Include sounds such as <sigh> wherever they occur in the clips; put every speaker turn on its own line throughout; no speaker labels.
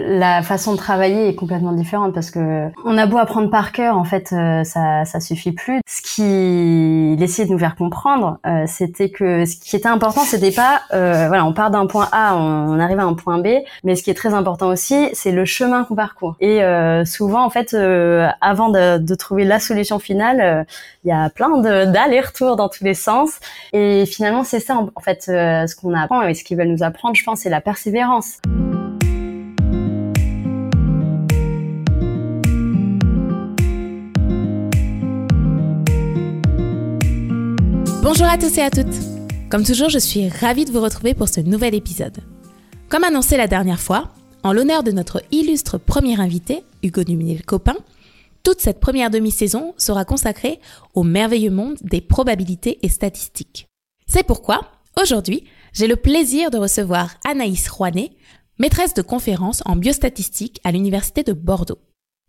La façon de travailler est complètement différente parce que on a beau apprendre par cœur, en fait, euh, ça ça suffit plus. Ce qui essayait de nous faire comprendre, euh, c'était que ce qui était important, c'était pas, euh, voilà, on part d'un point A, on, arrive à un point B, mais ce qui est très important aussi, c'est le chemin qu'on parcourt. Et souvent, en fait, avant de, de, trouver la solution finale, il y a plein d'allers-retours dans tous les sens. Et finalement, c'est ça, en, fait, ce qu'on apprend et ce qu'ils veulent nous apprendre, je pense, c'est la persévérance.
Bonjour à tous et à toutes. Comme toujours, je suis ravie de vous retrouver pour ce nouvel épisode. Comme annoncé la dernière fois, en l'honneur de notre illustre premier invité, Hugo Duminil-Copin, toute cette première demi-saison sera consacrée au merveilleux monde des probabilités et statistiques. C'est pourquoi, aujourd'hui, j'ai le plaisir de recevoir Anaïs Rouanet, maîtresse de conférence en biostatistique à l'Université de Bordeaux.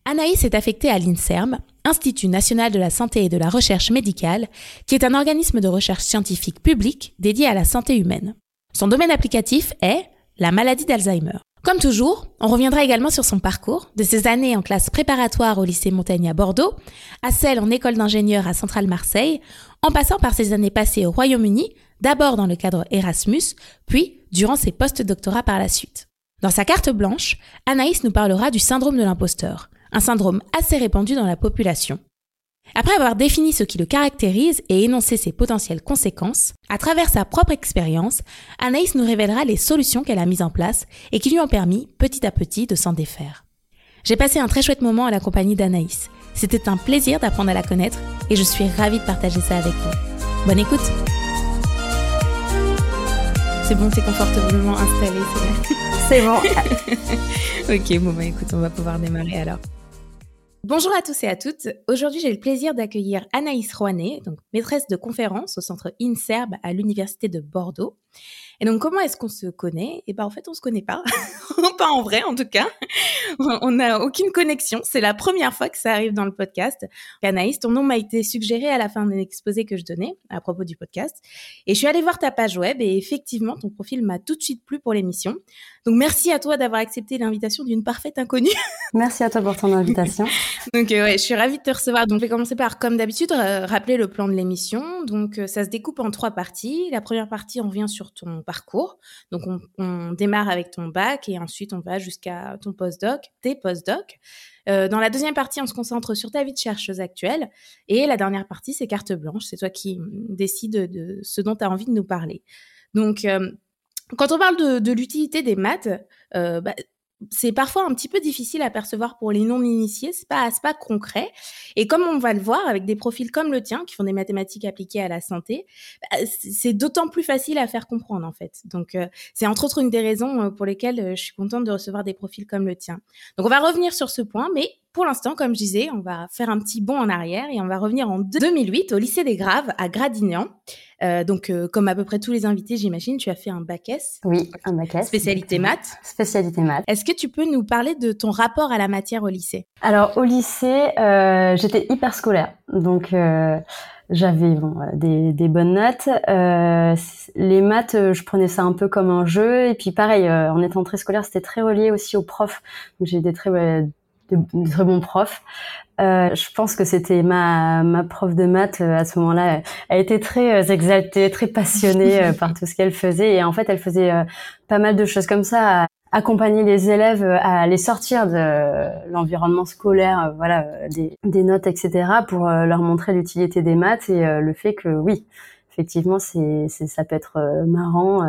Anaïs est affectée à l'INSERM, Institut national de la santé et de la recherche médicale, qui est un organisme de recherche scientifique public dédié à la santé humaine. Son domaine applicatif est la maladie d'Alzheimer. Comme toujours, on reviendra également sur son parcours, de ses années en classe préparatoire au lycée Montaigne à Bordeaux, à celle en école d'ingénieur à Centrale Marseille, en passant par ses années passées au Royaume-Uni, d'abord dans le cadre Erasmus, puis durant ses post-doctorats par la suite. Dans sa carte blanche, Anaïs nous parlera du syndrome de l'imposteur, un syndrome assez répandu dans la population. Après avoir défini ce qui le caractérise et énoncé ses potentielles conséquences, à travers sa propre expérience, Anaïs nous révélera les solutions qu'elle a mises en place et qui lui ont permis, petit à petit, de s'en défaire. J'ai passé un très chouette moment à la compagnie d'Anaïs. C'était un plaisir d'apprendre à la connaître et je suis ravie de partager ça avec vous. Bonne écoute C'est bon, c'est confortablement installé,
c'est <laughs> bon. <laughs>
ok, bon bah écoute, on va pouvoir démarrer alors. Bonjour à tous et à toutes. Aujourd'hui, j'ai le plaisir d'accueillir Anaïs Rouanet, donc maîtresse de conférence au centre INSERB à l'université de Bordeaux. Et donc, comment est-ce qu'on se connaît? Eh ben, en fait, on se connaît pas, <laughs> pas en vrai, en tout cas. on n'a aucune connexion. C'est la première fois que ça arrive dans le podcast. Anaïs, ton nom m'a été suggéré à la fin d'un exposé que je donnais à propos du podcast. Et je suis allée voir ta page web et effectivement, ton profil m'a tout de suite plu pour l'émission. Donc, merci à toi d'avoir accepté l'invitation d'une parfaite inconnue. <laughs>
merci à toi pour ton invitation.
donc, euh, ouais, je suis ravie de te recevoir. Donc, je vais commencer par, comme d'habitude, rappeler le plan de l'émission. Donc, euh, ça se découpe en trois parties. La première partie, on revient sur ton parcours. Donc, on, démarre avec ton bac et ensuite, on va jusqu'à ton postdoc, tes postdocs. Euh, dans la deuxième partie, on se concentre sur ta vie de chercheuse actuelle. Et la dernière partie, c'est carte blanche. C'est toi qui décides de ce dont tu as envie de nous parler. Donc, euh, quand on parle de, l'utilité des maths, euh, bah, c'est parfois un petit peu difficile à percevoir pour les non-initiés, c'est pas, pas concret. Et comme on va le voir avec des profils comme le tien, qui font des mathématiques appliquées à la santé, bah, c'est d'autant plus facile à faire comprendre en fait. Donc euh, c'est entre autres une des raisons euh, pour lesquelles euh, je suis contente de recevoir des profils comme le tien. Donc on va revenir sur ce point, mais pour l'instant, comme je disais, on va faire un petit bond en arrière et on va revenir en 2008 au lycée des Graves à Gradignan. Euh, donc, euh, comme à peu près tous les invités, j'imagine, tu as fait un bac S.
Oui, un bac S.
Spécialité maths.
Spécialité maths.
Est-ce que tu peux nous parler de ton rapport à la matière au lycée?
Alors, au lycée, euh, j'étais hyper scolaire. Donc, j'avais bon, des, des, bonnes notes. les maths, je prenais ça un peu comme un jeu. Et puis, pareil, en étant très scolaire, c'était très relié aussi aux profs. Donc, j'ai des très de, très bons profs. Euh, je pense que c'était ma, ma prof de maths euh, à ce moment-là. Elle était très euh, exaltée, très passionnée euh, par tout ce qu'elle faisait. Et en fait, elle faisait pas mal de choses comme ça, accompagner les élèves à les sortir de l'environnement scolaire, voilà, des, des, notes, etc., pour leur montrer l'utilité des maths et le fait que oui, effectivement, c'est, ça peut être marrant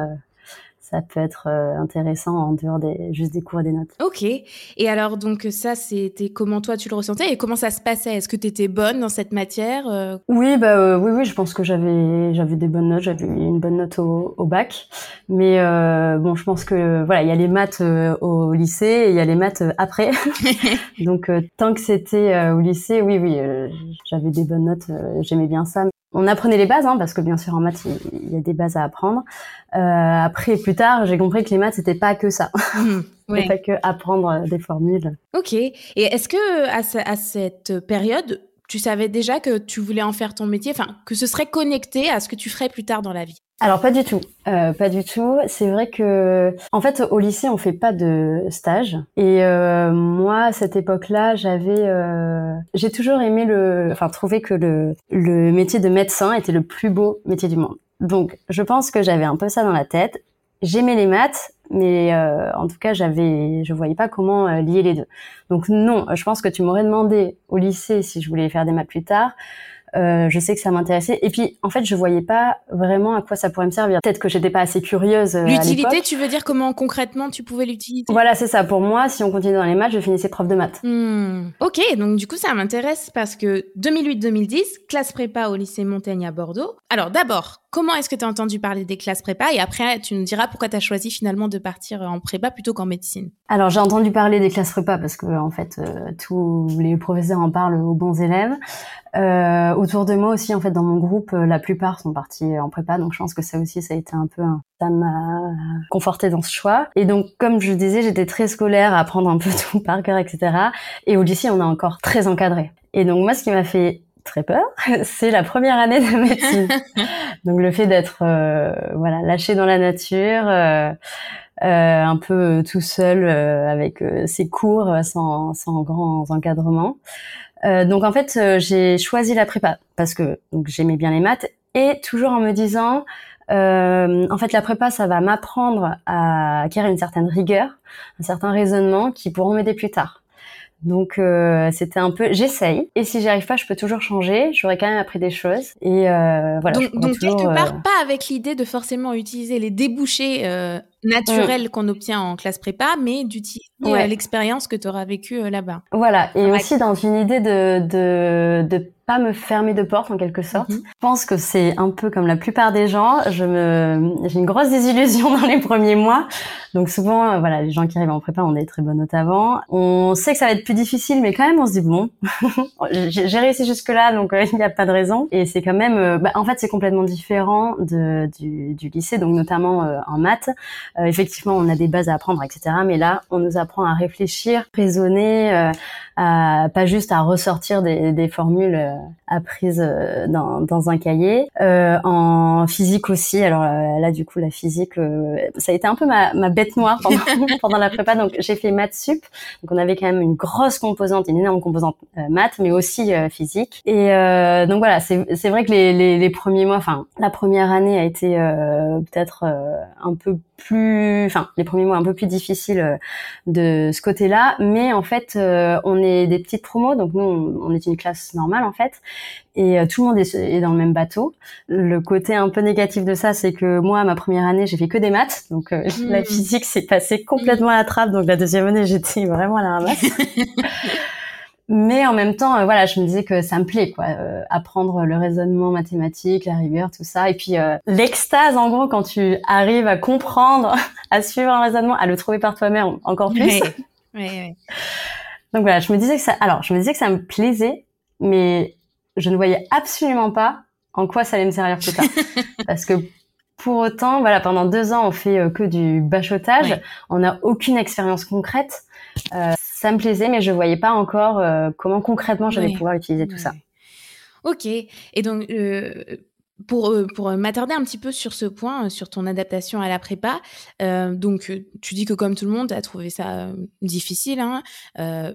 ça peut être euh, intéressant en dehors des juste des cours et des notes.
Ok. Et alors donc ça c'était comment toi tu le ressentais et comment ça se passait? Est-ce que tu étais bonne dans cette matière euh?
Oui bah euh, oui oui je pense que j'avais j'avais des bonnes notes j'avais une bonne note au, au bac mais bon je pense que voilà il y a les maths au lycée et il y a les maths après <laughs> donc tant que c'était au lycée oui oui j'avais des bonnes notes j'aimais bien ça on apprenait les bases, hein, parce que bien sûr en maths il y, a des bases à apprendre. Euh, après, plus tard, j'ai compris que les maths c'était pas que ça, <laughs> mmh, pas que apprendre des formules.
Ok. Et est-ce que à, cette période tu savais déjà que tu voulais en faire ton métier, enfin que ce serait connecté à ce que tu ferais plus tard dans la vie?
Alors pas du tout, euh, pas du tout. C'est vrai que en fait au lycée on fait pas de stage et euh, moi à cette époque-là j'avais, euh, j'ai toujours aimé le, enfin trouvé que le le métier de médecin était le plus beau métier du monde. Donc je pense que j'avais un peu ça dans la tête. J'aimais les maths, mais euh, en tout cas j'avais, je voyais pas comment euh, lier les deux. Donc non, je pense que tu m'aurais demandé au lycée si je voulais faire des maths plus tard. Euh, je sais que ça m'intéressait. Et puis, en fait, je voyais pas vraiment à quoi ça pourrait me servir. Peut-être que j'étais pas assez curieuse. Euh,
L'utilité, tu veux dire comment concrètement tu pouvais l'utiliser?
Voilà, c'est ça. Pour moi, si on continue dans les maths, je finissais prof de maths.
Hmm. Ok, donc du coup, ça m'intéresse parce que 2008-2010, classe prépa au lycée Montaigne à Bordeaux. Alors d'abord, comment est-ce que tu as entendu parler des classes prépa? Et après, tu nous diras pourquoi tu as choisi finalement de partir en prépa plutôt qu'en médecine.
Alors, j'ai entendu parler des classes prépa parce que, en fait, euh, tous les professeurs en parlent aux bons élèves. Euh, autour de moi aussi, en fait, dans mon groupe, euh, la plupart sont partis en prépa, donc je pense que ça aussi, ça a été un peu, un... ça m'a conforté dans ce choix. Et donc, comme je disais, j'étais très scolaire, à apprendre un peu <laughs> tout par cœur, etc. Et au lycée, on a encore très encadré. Et donc moi, ce qui m'a fait très peur, <laughs> c'est la première année de médecine. <laughs> donc le fait d'être, euh, voilà, lâché dans la nature. Euh, euh, un peu tout seul avec ses cours sans, sans grands encadrements. Euh, donc en fait, euh, j'ai choisi la prépa parce que donc j'aimais bien les maths et toujours en me disant, euh, en fait, la prépa, ça va m'apprendre à acquérir une certaine rigueur, un certain raisonnement qui pourront m'aider plus tard. Donc euh, c'était un peu, j'essaye. Et si j'y arrive pas, je peux toujours changer. J'aurais quand même appris des choses. Et euh, voilà.
Donc, donc quelque part, pas avec l'idée de forcément utiliser les débouchés naturel qu'on obtient en classe prépa, mais d'utiliser euh, l'expérience que tu auras vécue euh, là-bas.
Voilà, et aussi dans une idée de, de, de pas me fermer de porte en quelque sorte. Mhm. Je pense que c'est un peu comme la plupart des gens. Je me, j'ai une grosse désillusion <laughs> dans les premiers mois. Donc souvent, euh, voilà, les gens qui arrivent en prépa ont des très bonnes notes avant. On sait que ça va être plus difficile, mais quand même, on se dit bon, <laughs> j'ai réussi jusque là, donc <laughs> il n'y a pas de raison. Et c'est quand même, bah, en fait, c'est complètement différent de, du, du lycée, donc notamment en maths. Euh, effectivement, on a des bases à apprendre, etc. Mais là, on nous apprend à réfléchir, raisonner, euh, à, pas juste à ressortir des, des formules euh, apprises dans, dans, un cahier. en physique aussi. Alors là, du coup, la physique, ça a été un peu ma, ma bête noire pendant, <laughs> <laughs> pendant la prépa. Donc, j'ai fait maths sup. Donc, on avait quand même une grosse composante, une énorme composante maths, mais aussi physique. Et donc voilà, c'est vrai que les, les, les, premiers mois, enfin, la première année a été peut-être un peu plus, enfin les premiers mois un peu plus difficiles euh, de ce côté-là, mais en fait euh, on est des petites promos, donc nous on, est une classe normale en fait, et euh, tout le monde est, dans le même bateau. Le côté un peu négatif de ça, c'est que moi ma première année j'ai fait que des maths, donc <laughs> la hmm. physique s'est passée complètement à la trappe, donc la deuxième année j'étais vraiment à la ramasse. <laughs> mais en même temps, euh, voilà, je me disais que ça me plaît, quoi, euh, apprendre le raisonnement mathématique, la rigueur, tout ça, et puis euh, l'extase, en gros, quand tu arrives à comprendre, <laughs> à suivre un raisonnement, à le trouver par toi-même encore plus. <laughs> Oui. Oui, Donc voilà, je me disais que ça, alors, je me disais que ça me plaisait, mais je ne voyais absolument pas en quoi ça allait me servir plus tard, <laughs> parce que pour autant, voilà, pendant deux ans, on fait que du bachotage, on n'a aucune expérience concrète. Euh, ça me plaisait, mais je voyais pas encore euh, comment concrètement j'allais pouvoir utiliser tout ça.
Ok. Et donc, euh, pour, euh, pour m'attarder un petit peu sur ce point, sur ton adaptation à la prépa, donc tu dis que comme tout le monde, tu as trouvé ça difficile, hein,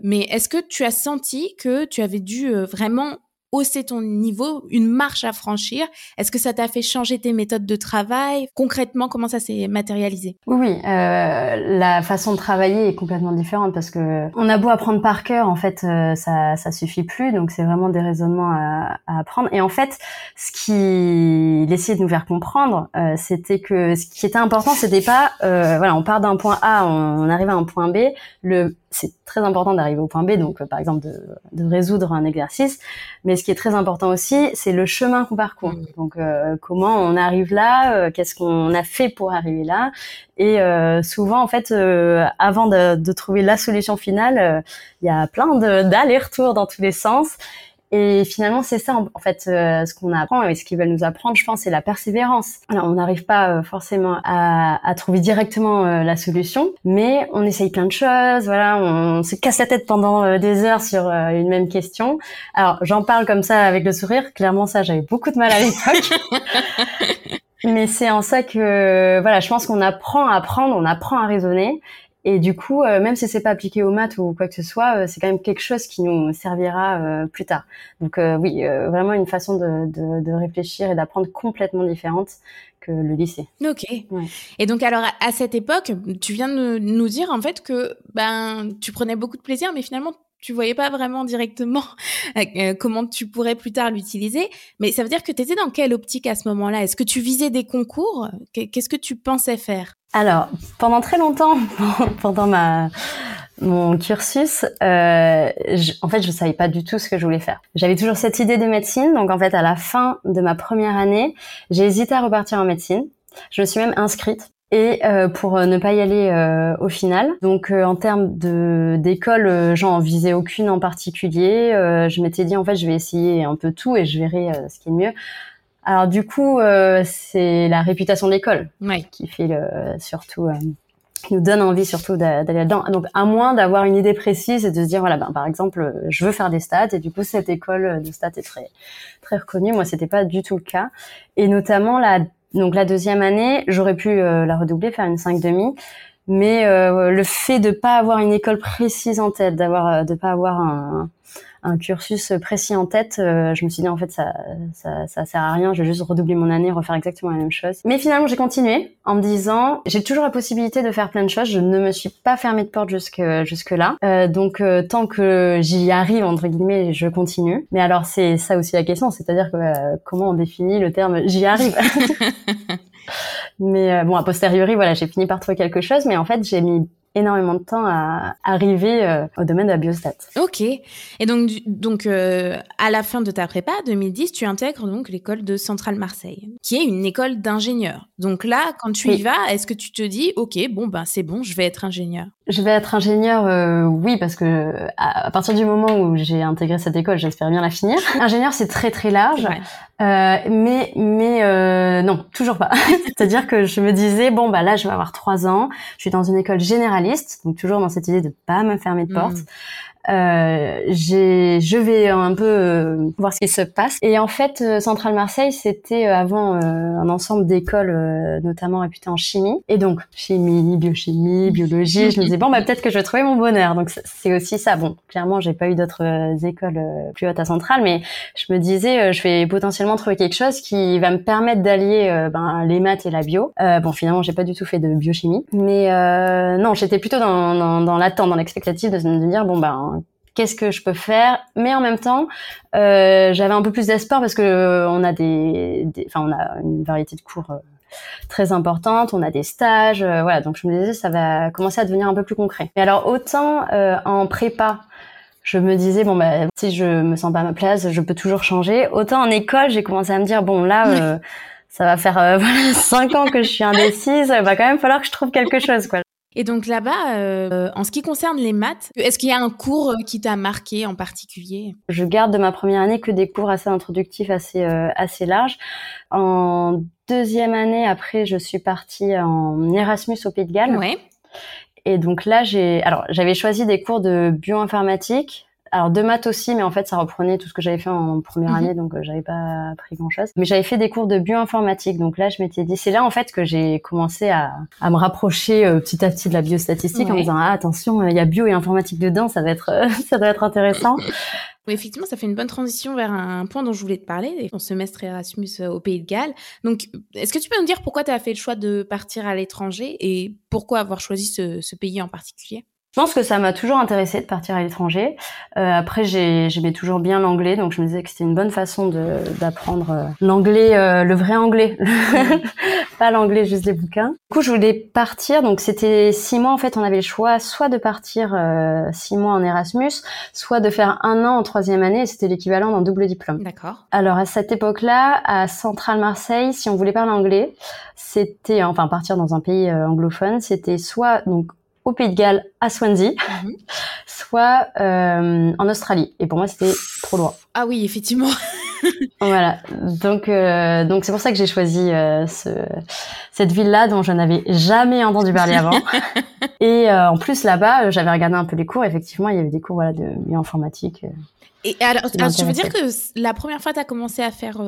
mais est-ce que tu as senti que tu avais dû vraiment hausser ton niveau, une marche à franchir. Est-ce que ça t'a fait changer tes méthodes de travail? Concrètement, comment ça s'est matérialisé?
Oui. Euh, la façon de travailler est complètement différente parce que on a beau apprendre par cœur, en fait, euh, ça ça suffit plus. Donc c'est vraiment des raisonnements à, à, apprendre. Et en fait, ce qu'il essayait de nous faire comprendre, euh, c'était que ce qui était important, c'était pas, euh, voilà, on part d'un point A, on, on arrive à un point B. Le c'est très important d'arriver au point B, donc euh, par exemple de, de, résoudre un exercice. Mais ce qui est très important aussi, c'est le chemin qu'on parcourt. Mmh. Donc euh, comment on arrive là, euh, qu'est-ce qu'on a fait pour arriver là. Et souvent, en fait, avant de, de, trouver la solution finale, il y a plein d'allers-retours dans tous les sens. Et finalement, c'est ça, en fait, euh, ce qu'on apprend et ce qu'ils veulent nous apprendre, je pense, c'est la persévérance. Alors, on n'arrive pas euh, forcément à, à, trouver directement euh, la solution, mais on essaye plein de choses, voilà, on, se casse la tête pendant des heures sur une même question. Alors, j'en parle comme ça avec le sourire. Clairement, ça, j'avais beaucoup de mal à l'époque. <laughs> mais c'est en ça que, voilà, je pense qu'on apprend à apprendre, on apprend à raisonner. Et du coup, euh, même si c'est pas appliqué aux maths ou quoi que ce soit, euh, c'est quand même quelque chose qui nous servira euh, plus tard. Donc oui, vraiment une façon de, de, de réfléchir et d'apprendre complètement différente que le lycée.
Ok. Ouais. Et donc alors à cette époque, tu viens de nous dire en fait que ben tu prenais beaucoup de plaisir, mais finalement tu voyais pas vraiment directement <laughs> comment tu pourrais plus tard l'utiliser. Mais ça veut dire que tu étais dans quelle optique à ce moment-là? Est-ce que tu visais des concours? Qu'est-ce que tu pensais faire?
Alors, pendant très longtemps, <laughs> pendant ma mon cursus, euh, en fait, je savais pas du tout ce que je voulais faire. J'avais toujours cette idée de médecine, donc en fait, à la fin de ma première année, j'ai hésité à repartir en médecine. Je me suis même inscrite et euh, pour ne pas y aller euh, au final. Donc euh, en termes de d'école, euh, j'en visais aucune en particulier. je m'étais dit en fait je vais essayer un peu tout et je verrai ce qui est mieux. Alors du coup, euh, c'est la réputation de l'école qui fait le, surtout, euh, qui nous donne envie surtout d'aller là-dedans. Donc à moins d'avoir une idée précise et de se dire voilà, ben, par exemple, je veux faire des stats et du coup cette école de stats est très très reconnue. Moi, c'était pas du tout le cas. Et notamment la donc la deuxième année, j'aurais pu euh, la redoubler, faire une 5 demi. Mais le fait de pas avoir une école précise en tête, d'avoir de pas avoir un, un cursus précis en tête, euh, je me suis dit en fait ça, ça, ça sert à rien, je vais juste redoubler mon année, refaire exactement la même chose. Mais finalement j'ai continué en me disant j'ai toujours la possibilité de faire plein de choses, je ne me suis pas fermée de porte jusque jusque là, euh, donc euh, tant que j'y arrive entre guillemets, je continue. Mais alors c'est ça aussi la question, c'est-à-dire que comment on définit le terme j'y arrive. <laughs> mais bon a posteriori voilà j'ai fini par trouver quelque chose, mais en fait j'ai mis énormément de temps à arriver euh, au domaine de la biostat.
Ok. Et donc, donc euh, à la fin de ta prépa, 2010, tu intègres donc l'école de Centrale Marseille, qui est une école d'ingénieurs. Donc là, quand tu y vas, est-ce que tu te dis, ok, bon ben c'est bon, je vais être ingénieur?
Je vais être ingénieur, euh, oui, parce que à, partir du moment où j'ai intégré cette école, j'espère bien la finir. <laughs> ingénieur, c'est très très large. Mais mais non, toujours pas. <laughs> C'est-à-dire que je me disais bon bah là je vais avoir trois ans, je suis dans une école généraliste, donc toujours dans cette idée de pas me fermer de porte. Mmh euh, je vais un peu euh, voir ce qui se passe. Et en fait, euh, Centrale Marseille, c'était euh, avant un ensemble d'écoles, notamment réputées en chimie. Et donc, chimie, biochimie, biologie, je me disais, bon, bah, peut-être que je vais trouver mon bonheur. Donc, c'est aussi ça. Bon, clairement, j'ai pas eu d'autres écoles plus hautes à Centrale, mais je me disais, je vais potentiellement trouver quelque chose qui va me permettre d'allier ben, les maths et la bio. bon, finalement, j'ai pas du tout fait de biochimie. Mais non, j'étais plutôt dans, dans, dans l'attente, dans l'expectative de me dire, bon, ben, qu'est-ce que je peux faire. Mais en même temps euh, j'avais un peu plus d'espoir parce que euh, on a des, enfin on a une variété de cours euh, très importante. On a des stages voilà. Donc je me disais ça va commencer à devenir un peu plus concret. Mais alors autant en prépa je me disais bon bah si je me sens pas à ma place je peux toujours changer. Autant en école j'ai commencé à me dire bon là ça va faire <laughs> voilà cinq ans que je suis indécise il va quand même falloir que je trouve quelque chose quoi
et donc là-bas, euh, en ce qui concerne les maths, est-ce qu'il y a un cours euh, qui t'a marqué en particulier?
Je garde de ma première année que des cours assez introductifs, assez euh, assez larges. En deuxième année, après, je suis partie en Erasmus au Pays de Galles.
Ouais.
Et donc là, j'ai alors j'avais choisi des cours de bioinformatique alors de maths aussi, mais en fait ça reprenait tout ce que j'avais fait en première mhm. année, donc euh, j'avais pas appris grand chose. Mais j'avais fait des cours de bioinformatique, donc là je m'étais dit, c'est là en fait que j'ai commencé à, à, me rapprocher euh, petit à petit de la biostatistique en me disant ah attention, il y a bio et informatique dedans, ça va être <laughs> ça doit être intéressant. <laughs>
Oui, effectivement, ça fait une bonne transition vers un point dont je voulais te parler, ton semestre Erasmus euh, au Pays de Galles. Donc, est-ce que tu peux nous dire pourquoi tu as fait le choix de partir à l'étranger et pourquoi avoir choisi ce, ce pays en particulier?
Je pense que ça m'a toujours intéressé de partir à l'étranger. Euh, après, j'aimais toujours bien l'anglais, donc je me disais que c'était une bonne façon d'apprendre euh, l'anglais, euh, le vrai anglais, <laughs> pas l'anglais juste des bouquins. Du coup, je voulais partir, donc c'était six mois. En fait, on avait le choix soit de partir euh, six mois en Erasmus, soit de faire un an en troisième année. C'était l'équivalent d'un double diplôme.
D'accord.
Alors à cette époque-là, à Centrale Marseille, si on voulait parler anglais, c'était enfin partir dans un pays anglophone, c'était soit donc au Pays de Galles, à Swansea, mhm. <laughs> soit euh, en Australie. Et pour moi, c'était trop loin.
Ah oui, effectivement. <laughs>
voilà. Donc, euh, donc c'est pour ça que j'ai choisi euh, ce, cette ville-là dont je n'avais jamais entendu parler avant. <laughs> Et en plus là-bas, j'avais regardé un peu les cours. Effectivement, il y avait des cours voilà de bioinformatique.
Et alors, alors tu veux dire que la première fois, tu as commencé à faire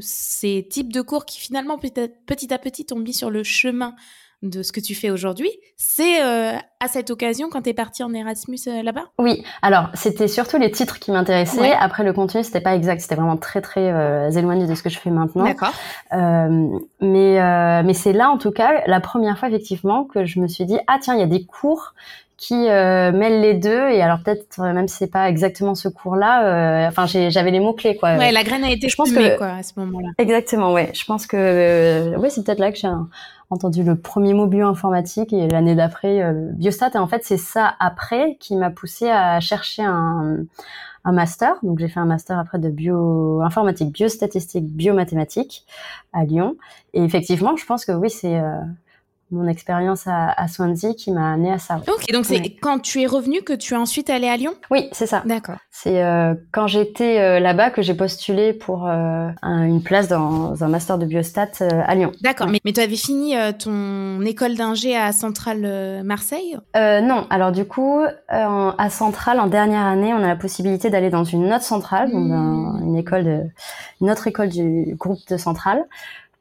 ces types de cours qui finalement petit à petit t'ont mis sur le chemin de ce que tu fais aujourd'hui, c'est euh, à cette occasion quand tu es parti en Erasmus euh, là-bas?
Oui, alors c'était surtout les titres qui m'intéressaient. Après le contenu, c'était pas exact, c'était vraiment très très euh, éloigné de ce que je fais maintenant.
D'accord.
mais mais c'est là en tout cas la première fois effectivement que je me suis dit ah tiens il y a des cours qui mêlent les deux et alors peut-être même si c'est pas exactement ce cours-là, enfin j'avais les mots clés quoi.
Ouais, la graine a été je pense que quoi à ce moment-là.
Exactement, ouais. Je pense que ouais c'est peut-être là que j'ai un entendu le premier mot bioinformatique et l'année d'après euh, biostat. Et en fait, c'est ça après qui m'a poussé à chercher un, un master. Donc, j'ai fait un master après de bioinformatique, biostatistique, biomathématiques à Lyon. Et effectivement, je pense que oui, c'est euh, mon expérience à, à, Swansea qui m'a amené à ça.
Ok, donc c'est quand tu es revenu que tu es ensuite allé à Lyon?
Oui, c'est ça.
D'accord.
C'est euh, quand j'étais euh, là-bas que j'ai postulé pour euh, une place dans un master de biostat à Lyon.
D'accord, mais, mais tu avais fini ton école d'ingé à Centrale Marseille?
Non, alors du coup, à Centrale, en dernière année, on a la possibilité d'aller dans une autre centrale, donc mmh. une école de, une autre école du groupe de Centrale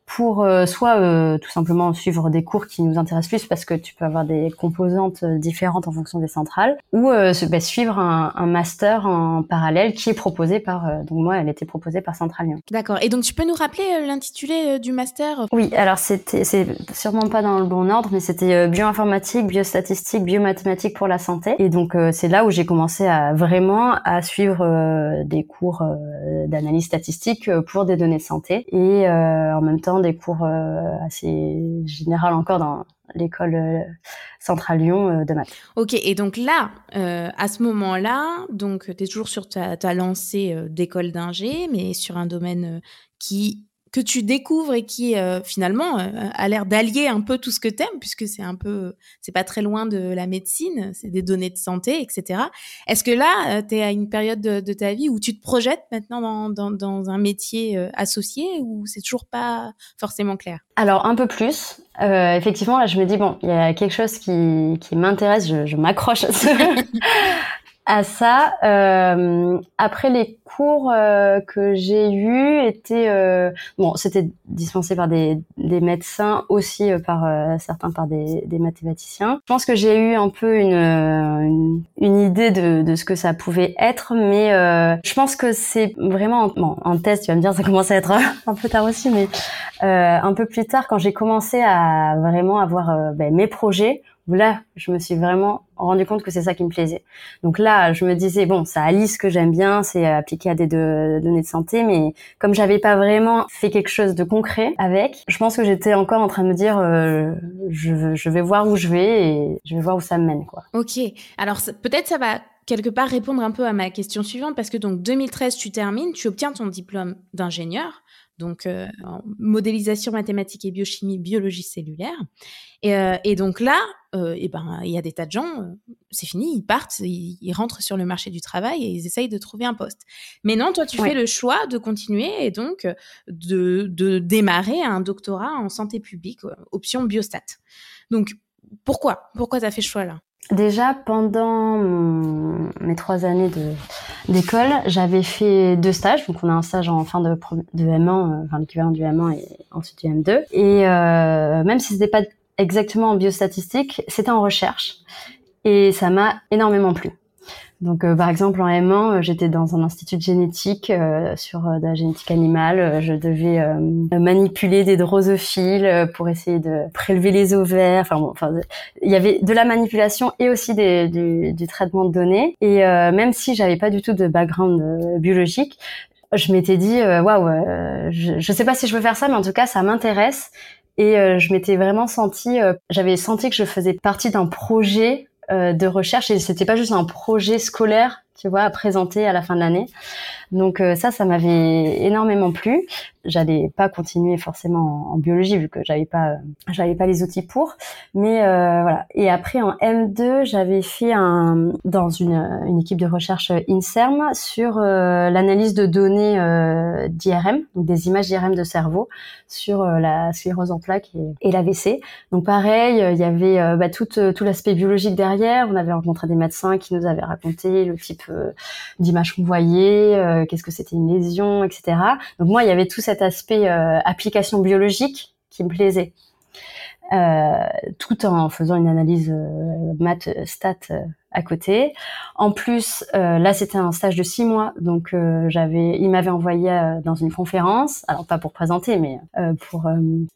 pour euh, soit euh, tout simplement suivre des cours qui nous intéressent plus parce que tu peux avoir des composantes euh, différentes en fonction des centrales, ou bah, suivre un, un, master en parallèle qui est proposé par, donc moi elle était proposée par Central Lyon.
D'accord. Et donc tu peux nous rappeler l'intitulé du master
Oui, alors c'était c'est sûrement pas dans le bon ordre, mais c'était bioinformatique, biostatistique, biomathématiques pour la santé. Et donc c'est là où j'ai commencé à vraiment à suivre des cours d'analyse statistique pour des données de santé et en même temps des cours euh, assez généraux encore dans l'école euh, centrale Lyon euh, de maths.
Ok, et donc là, à ce moment-là, donc tu es toujours sur ta lancée d'école d'ingé, mais sur un domaine qui que tu découvres et qui euh, finalement euh, a l'air d'allier un peu tout ce que t'aimes puisque c'est un peu c'est pas très loin de la médecine c'est des données de santé etc est-ce que là euh, tu es à une période de, ta vie où tu te projettes maintenant dans, dans, dans un métier associé ou c'est toujours pas forcément clair?
Alors un peu plus. Effectivement là je me dis bon il y a quelque chose qui, qui m'intéresse je, je m'accroche à ce, <laughs> à ça. Euh, après les cours euh, que j'ai eus étaient euh, bon, c'était dispensé par des, des médecins aussi euh, par euh, certains par des, des, mathématiciens. Je pense que j'ai eu un peu une, une, une idée de, de, ce que ça pouvait être, mais je pense que c'est vraiment bon en test. Tu vas me dire ça commence à être <laughs> un peu tard aussi, mais un peu plus tard quand j'ai commencé à vraiment avoir ben, mes projets là, je me suis vraiment rendu compte que c'est ça qui me plaisait. Donc là, je me disais bon, ça allie ce que j'aime bien, c'est appliqué à des données de santé, mais comme j'avais pas vraiment fait quelque chose de concret avec, je pense que j'étais encore en train de me dire euh, je, je vais voir où je vais et je vais voir où ça me mène quoi.
Ok. Alors peut-être ça va quelque part répondre un peu à ma question suivante parce que donc 2013 tu termines, tu obtiens ton diplôme d'ingénieur donc euh, en modélisation mathématique et biochimie, biologie cellulaire. Et, euh, et donc là, euh, et ben il y a des tas de gens, euh, c'est fini, ils partent, ils, rentrent sur le marché du travail et ils essayent de trouver un poste. Mais non, toi tu fais le choix de continuer et donc de, de démarrer un doctorat en santé publique, option biostat. Donc pourquoi? Pourquoi tu as fait ce choix-là?
Déjà, pendant mes trois années d'école, j'avais fait deux stages. Donc, on a un stage en fin de, de M1, euh, enfin l'équivalent du M1 et ensuite du M2. Et euh, même si c'était pas exactement en biostatistique, c'était en recherche. Et ça m'a énormément plu. Donc, euh, par exemple, en M1, euh, j'étais dans un institut de génétique euh, sur de la génétique animale. Je devais manipuler des drosophiles pour essayer de prélever les ovaires. Enfin, bon, enfin, il y avait de la manipulation et aussi des, du, du, traitement de données. Et même si j'avais pas du tout de background biologique, je m'étais dit waouh, je, je sais pas si je veux faire ça, mais en tout cas, ça m'intéresse. Et je m'étais vraiment senti, j'avais senti que je faisais partie d'un projet euh, de recherche. Et c'était pas juste un projet scolaire tu vois, à présenter à la fin de l'année. Donc euh, ça, ça m'avait énormément plu. J'allais pas continuer forcément en, biologie vu que j'avais pas, euh, j'avais pas les outils pour. Mais euh, voilà. Et après en M2, j'avais fait un dans une, une équipe de recherche Inserm sur l'analyse de données d'IRM, donc des images d'IRM de cerveau sur la sclérose en plaques et, et l'AVC. Donc pareil, il y avait bah, tout tout l'aspect biologique derrière. On avait rencontré des médecins qui nous avaient raconté le type d'images qu'on voyait euh, qu'est-ce que c'était une lésion, etc. Donc moi, il y avait tout cet aspect euh, application biologique qui me plaisait. Euh, tout en faisant une analyse maths stat à côté. En plus, là c'était un stage de six mois, donc j'avais, il m'avait envoyé dans une conférence, alors pas pour présenter, mais pour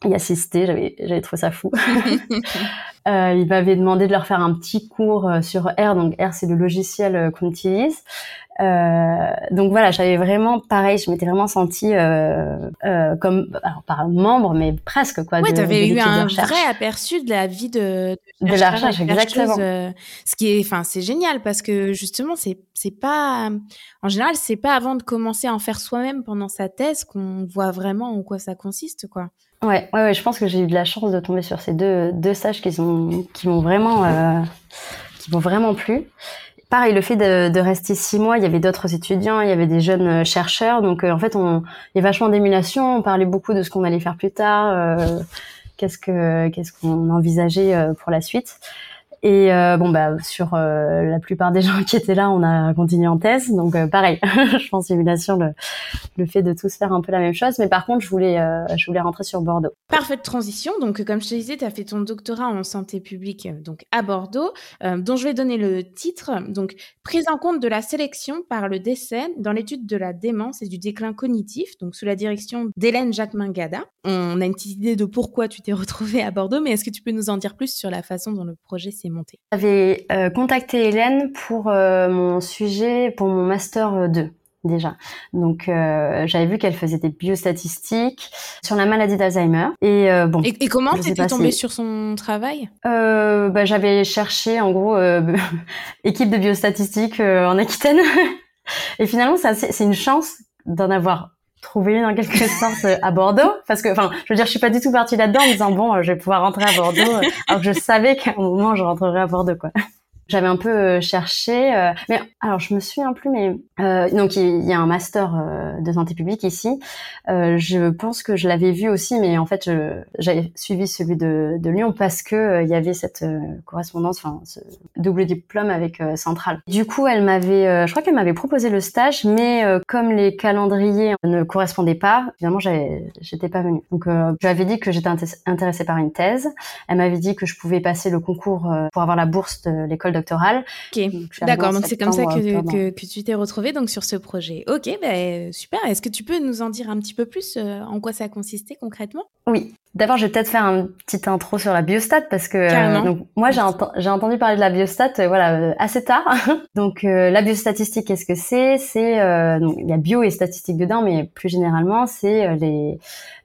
y assister. J'avais, j'avais trouvé ça fou. <laughs> il m'avait demandé de leur faire un petit cours sur R, donc R c'est le logiciel qu'on utilise. Euh, donc voilà, j'avais vraiment pareil, je m'étais vraiment sentie euh, euh, comme alors pas membre, mais presque quoi.
Ouais, avais eu un vrai aperçu de la vie de
de, de la recherche, exactement.
Ce qui est, enfin, c'est génial parce que justement, c'est c'est pas en général, c'est pas avant de commencer à en faire soi-même pendant sa thèse qu'on voit vraiment en quoi ça consiste, quoi.
Ouais, ouais, ouais je pense que j'ai eu de la chance de tomber sur ces deux deux stages qui sont qui m'ont vraiment euh, qui m'ont vraiment plu. Pareil, le fait de, rester six mois, il y avait d'autres étudiants, il y avait des jeunes euh, chercheurs, donc euh, en fait, on, il y a vachement d'émulation. On parlait beaucoup de ce qu'on allait faire plus tard, euh, qu'est-ce que qu'est-ce qu'on envisageait pour la suite. Et euh, bon bah sur euh, la plupart des <laughs> gens qui étaient là, on a continué en thèse, donc euh, pareil. <laughs> je pense simulation le, le fait de tous faire un peu la même chose, mais par contre je voulais je voulais rentrer sur Bordeaux.
Parfaite transition. Donc comme je te disais, tu as fait ton doctorat en santé publique donc à Bordeaux, dont je vais donner le titre. Donc prise en compte de la sélection par le décès dans l'étude de la démence et du déclin cognitif, donc sous la direction d'Hélène Jacquemin-Gada. On a une petite idée de pourquoi tu t'es retrouvée à Bordeaux, mais est-ce que tu peux nous en dire plus sur la façon dont le projet s'est monté
J'avais euh, contacté Hélène pour euh, mon sujet, pour mon master 2 déjà. Donc euh, j'avais vu qu'elle faisait des biostatistiques sur la maladie d'Alzheimer. Et bon.
Et, comment t'étais tombée sur son travail?
Bah, J'avais cherché en gros <laughs> équipe de biostatistiques en Aquitaine. <laughs> et finalement, c'est une chance d'en avoir trouvé en quelque <laughs> sorte à Bordeaux parce que enfin je veux dire je suis pas du tout partie là-dedans en disant bon je vais pouvoir rentrer à Bordeaux alors que je savais qu'à un moment je rentrerai à Bordeaux quoi j'avais un peu euh, cherché, euh, mais alors je me souviens plus, mais euh, donc il y a un master de santé publique ici. je pense que je l'avais vu aussi, mais en fait j'avais suivi celui de, Lyon parce que il y avait cette correspondance, enfin ce double diplôme avec Centrale. Du coup, elle m'avait, je crois qu'elle m'avait proposé le stage, mais comme les calendriers ne correspondaient pas, évidemment j'étais pas venue. Donc je lui dit que j'étais intéressée par une thèse. Elle m'avait dit que je pouvais passer le concours pour avoir la bourse de l'école de
Ok, d'accord. Donc c'est comme ça que, que, tu t'es retrouvée donc sur ce projet. Ok, ben super. Est-ce que tu peux nous en dire un petit peu plus euh, en quoi ça a consisté concrètement?
Oui. D'abord, je vais peut-être faire un petit intro sur la biostat parce que euh, donc, moi j'ai entendu parler de la biostat euh, voilà assez tard. <laughs> donc la biostatistique, qu'est-ce que c'est? C'est il y a bio et statistique dedans, mais plus généralement c'est les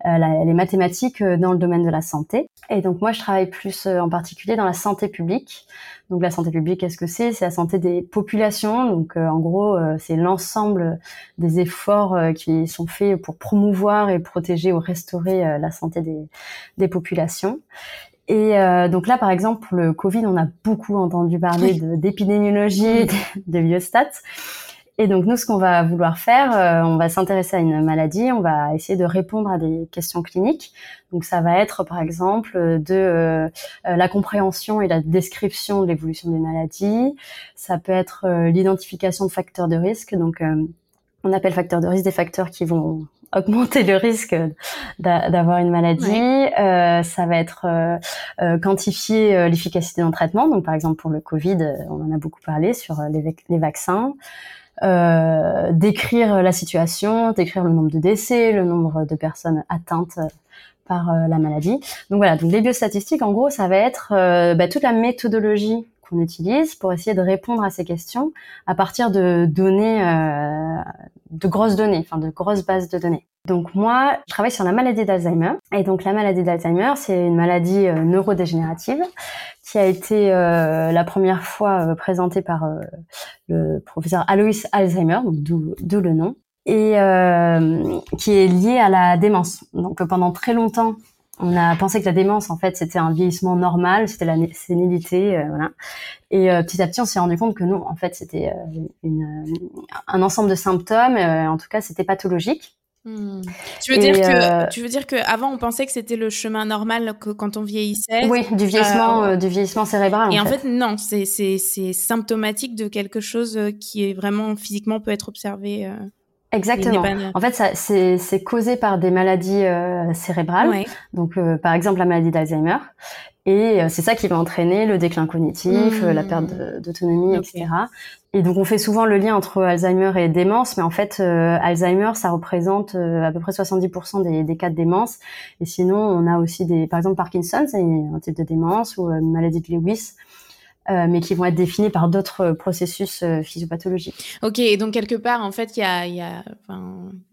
les mathématiques dans le domaine de la santé. Et donc moi je travaille plus en particulier dans la santé publique. Donc la santé publique, qu'est-ce que c'est? C'est la santé des populations. Donc euh, en gros, euh, c'est l'ensemble des efforts euh, qui sont faits pour promouvoir et protéger ou restaurer la santé des, des populations. Et donc là, par exemple, le Covid, on a beaucoup entendu parler d'épidémiologie, de, de biostats. Et donc nous, ce qu'on va vouloir faire, euh, on va s'intéresser à une maladie, on va essayer de répondre à des questions cliniques. Donc ça va être par exemple de euh, euh, la compréhension et la description de l'évolution des maladies. Ça peut être l'identification de facteurs de risque. Donc on appelle facteurs de risque des facteurs qui vont augmenter le risque d'avoir une maladie. ça va être quantifier l'efficacité d'un traitement. Donc par exemple pour le Covid, on en a beaucoup parlé sur les, les vaccins. Euh, décrire la situation, décrire le nombre de décès, le nombre de personnes atteintes par euh, la maladie. Donc voilà, donc les biostatistiques, en gros, ça va être euh, bah, toute la méthodologie qu'on utilise pour essayer de répondre à ces questions à partir de données, de grosses données, enfin de grosses bases de données. Donc moi, je travaille sur la maladie d'Alzheimer. Et donc la maladie d'Alzheimer, c'est une maladie neurodégénérative qui a été la première fois présentée par le professeur Alois Alzheimer, d'où le nom et euh, qui est liée à la démence. Donc pendant très longtemps, on a pensé que la démence, en fait, c'était un vieillissement normal, c'était la sénilité, euh, voilà. Et euh, petit à petit, on s'est rendu compte que non, en fait, c'était euh, un ensemble de symptômes. en tout cas, c'était pathologique.
Hmm. Tu veux dire que tu veux dire que avant on pensait que c'était le chemin normal que quand on vieillissait.
Oui, du vieillissement, du vieillissement cérébral.
Et en fait, non, c'est symptomatique de quelque chose qui est vraiment physiquement peut être observé.
Exactement. En fait, c'est causé par des maladies euh, cérébrales. Donc, euh, par exemple, la maladie d'Alzheimer. Et euh, c'est ça qui va entraîner le déclin cognitif, la perte mmh. d'autonomie, etc. Et donc, on fait souvent le lien entre Alzheimer et démence, mais en fait, Alzheimer, ça représente à peu près 70% des, des, cas de démence. Et sinon, on a aussi des, par exemple, Parkinson, c'est un type de démence, ou maladie de Lewis. Euh, mais qui vont être définis par d'autres processus euh, physiopathologiques.
Ok, et donc quelque part, en fait, il y a, y, a,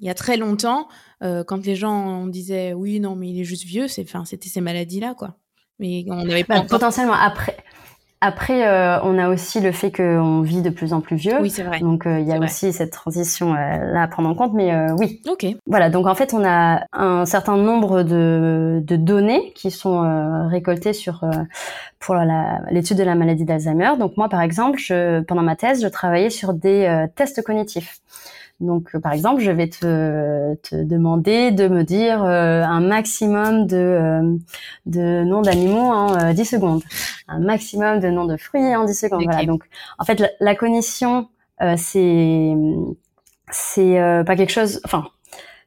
y a très longtemps, euh, quand les gens disaient oui, non, mais il est juste vieux, c'est, c'était ces maladies-là, quoi. Mais on n'avait pas.
Potentiellement, après, après, euh, on a aussi le fait qu'on vit de plus en plus vieux.
Oui, c'est vrai.
Donc, euh, il y a aussi cette transition euh, là à prendre en compte. Mais oui.
Ok.
Voilà. Donc, en fait, on a un certain nombre de, de données qui sont récoltées sur pour l'étude de la maladie d'Alzheimer. Donc, moi, par exemple, je, pendant ma thèse, je travaillais sur des tests cognitifs. Donc, euh, par exemple, je vais te, te demander de me dire euh, un maximum de, euh, de noms d'animaux en 10 secondes, un maximum de noms de fruits en 10 secondes. Voilà. Donc, en fait, la, la cognition, c'est c'est pas quelque chose. Enfin,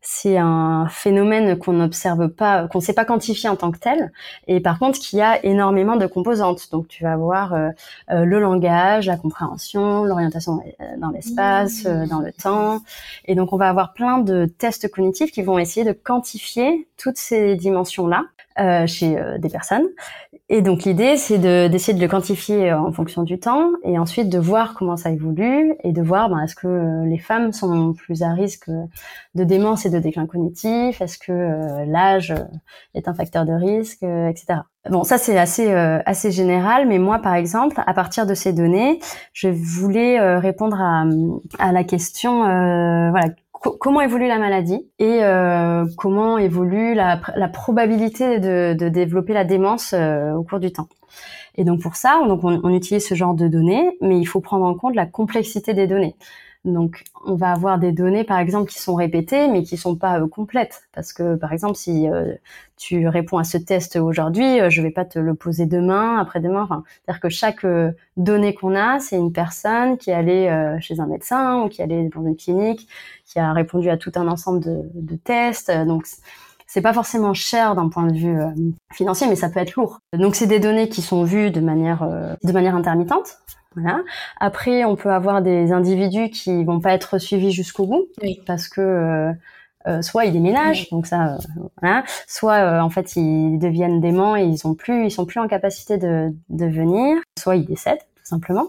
c'est un phénomène qu'on n'observe pas, qu'on ne sait pas quantifier en tant que tel, et par contre qui a énormément de composantes. Donc tu vas avoir euh, euh, le langage, la compréhension, l'orientation euh, dans l'espace, mmh. dans le temps, et donc on va avoir plein de tests cognitifs qui vont essayer de quantifier toutes ces dimensions-là euh, chez euh, des personnes. Et donc l'idée, c'est de, d'essayer de le quantifier euh, en fonction du temps et ensuite de voir comment ça évolue et de voir ben, est-ce que les femmes sont plus à risque de démence et de déclin cognitif, est-ce que l'âge est un facteur de risque, etc. Bon, ça c'est assez assez général, mais moi par exemple, à partir de ces données, je voulais répondre à, à la question, voilà, comment évolue la maladie et euh, comment évolue la, probabilité de, développer la démence euh, au cours du temps. Et donc pour ça, on, utilise ce genre de données, mais il faut prendre en compte la complexité des données. Donc, on va avoir des données, par exemple, qui sont répétées, mais qui sont pas euh, complètes. Parce que, par exemple, si euh, tu réponds à ce test aujourd'hui, euh, je vais pas te le poser demain, après-demain. Enfin, c'est-à-dire que chaque donnée qu'on a, c'est une personne qui est allée chez un médecin ou qui est allée dans une clinique, qui a répondu à tout un ensemble de, de tests. Donc, c'est pas forcément cher d'un point de vue financier, mais ça peut être lourd. Donc, c'est des données qui sont vues de manière de manière intermittente. Voilà. Après, on peut avoir des individus qui vont pas être suivis jusqu'au bout parce que euh, euh, soit ils déménagent, donc ça, euh, voilà. soit en fait ils deviennent déments et ils ont plus, ils sont plus en capacité de, de venir, soit ils décèdent tout simplement.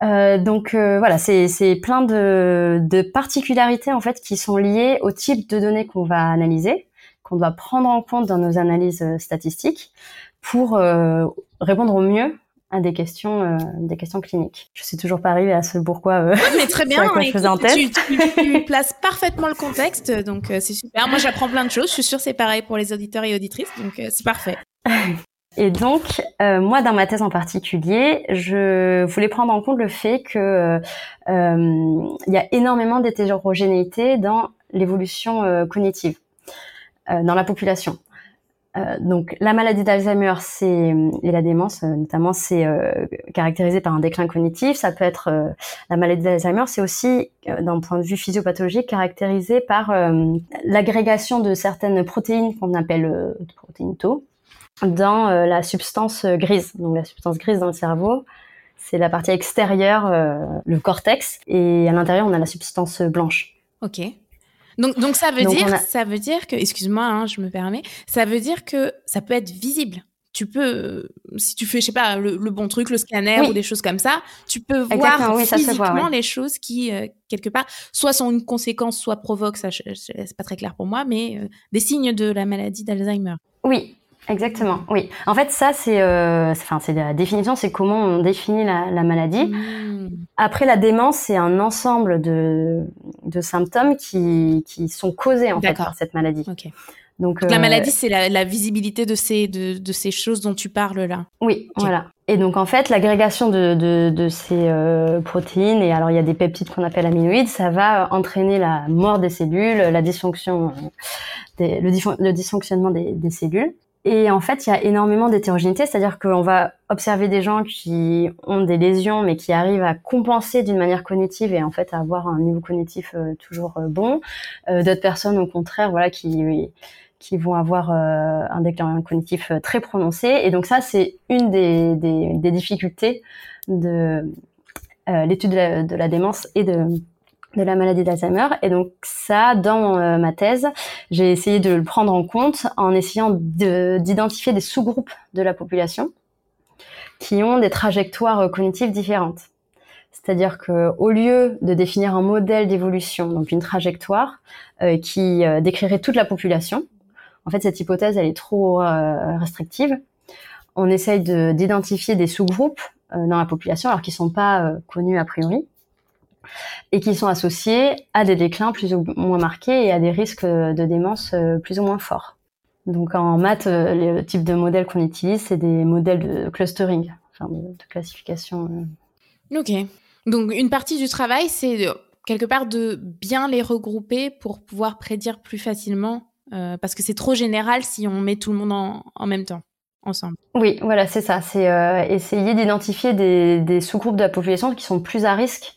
donc voilà, c'est plein de, de particularités en fait qui sont liées au type de données qu'on va analyser, qu'on doit prendre en compte dans nos analyses statistiques pour répondre au mieux à des questions, euh, des questions cliniques. Je suis toujours pas arrivée à ce pourquoi. Euh,
mais très <laughs> bien. Quoi je faisais en tête. Tu, tu, places parfaitement le contexte, donc euh, c'est super. Moi, j'apprends plein de choses. Je suis sûre c'est pareil pour les auditeurs et auditrices, donc c'est parfait. <laughs>
Et donc, moi, dans ma thèse en particulier, je voulais prendre en compte le fait que il y a énormément d'hétérogénéité dans l'évolution cognitive dans la population. Euh, donc la maladie d'Alzheimer, c'est et la démence euh, notamment, c'est euh, caractérisé par un déclin cognitif. Ça peut être la maladie d'Alzheimer, c'est aussi d'un point de vue physiopathologique caractérisé par l'agrégation de certaines protéines qu'on appelle protéines tau dans la substance grise. Donc la substance grise dans le cerveau, c'est la partie extérieure, le cortex, et à l'intérieur on a la substance blanche.
Ok. Donc, donc ça veut dire, ça veut dire que, excuse-moi, hein, je me permets, ça veut dire que ça peut être visible tu peux, si tu fais, je sais pas, le, bon truc, le scanner ou des choses comme ça, tu peux voir physiquement les choses qui, quelque part, soit sont une conséquence, soit provoquent, ça, c'est pas très clair pour moi, mais des signes de la maladie d'Alzheimer.
Oui, Exactement, oui. En fait, ça, c'est, euh, enfin, c'est la définition, c'est comment on définit la, la maladie. Hmm. Après, la démence, c'est un ensemble de, de symptômes qui, qui sont causés en fait par cette maladie.
Donc, la euh, maladie, c'est la, la, visibilité de ces, de, de, ces choses dont tu parles là.
Oui, voilà. Et donc en fait, l'agrégation de, de, de ces euh, protéines, et alors il y a des peptides qu'on appelle amyloïdes, ça va entraîner la mort des cellules, la dysfonction, euh, des, le, le, dysfonctionnement des, des cellules. Et en fait, il y a énormément d'hétérogénéité, c'est-à-dire qu'on va observer des gens qui ont des lésions, mais qui arrivent à compenser d'une manière cognitive et en fait à avoir un niveau cognitif euh, toujours euh, bon. Euh, D'autres personnes, au contraire, voilà, qui qui vont avoir euh, un déclin cognitif très prononcé. Et donc ça, c'est une des, des, des, difficultés de l'étude de, de la démence et de de la maladie d'Alzheimer. Et donc ça, dans euh, ma thèse, j'ai essayé de le prendre en compte en essayant d'identifier des sous-groupes de la population qui ont des trajectoires euh, cognitives différentes. C'est-à-dire que au lieu de définir un modèle d'évolution, donc une trajectoire euh, qui décrirait toute la population, en fait cette hypothèse elle est trop restrictive. On essaye d'identifier des sous-groupes dans la population alors qu'ils sont pas connus a priori et qui sont associés à des déclins plus ou moins marqués et à des risques de démence euh, plus ou moins forts. Donc en maths, euh, le type de modèle qu'on utilise, c'est des modèles de clustering, enfin de, classification.
Euh. Ok. Donc une partie du travail, c'est quelque part de bien les regrouper pour pouvoir prédire plus facilement, parce que c'est trop général si on met tout le monde en, en même temps. Ensemble.
Oui, voilà, c'est ça. C'est essayer d'identifier des, des sous-groupes de la population qui sont plus à risque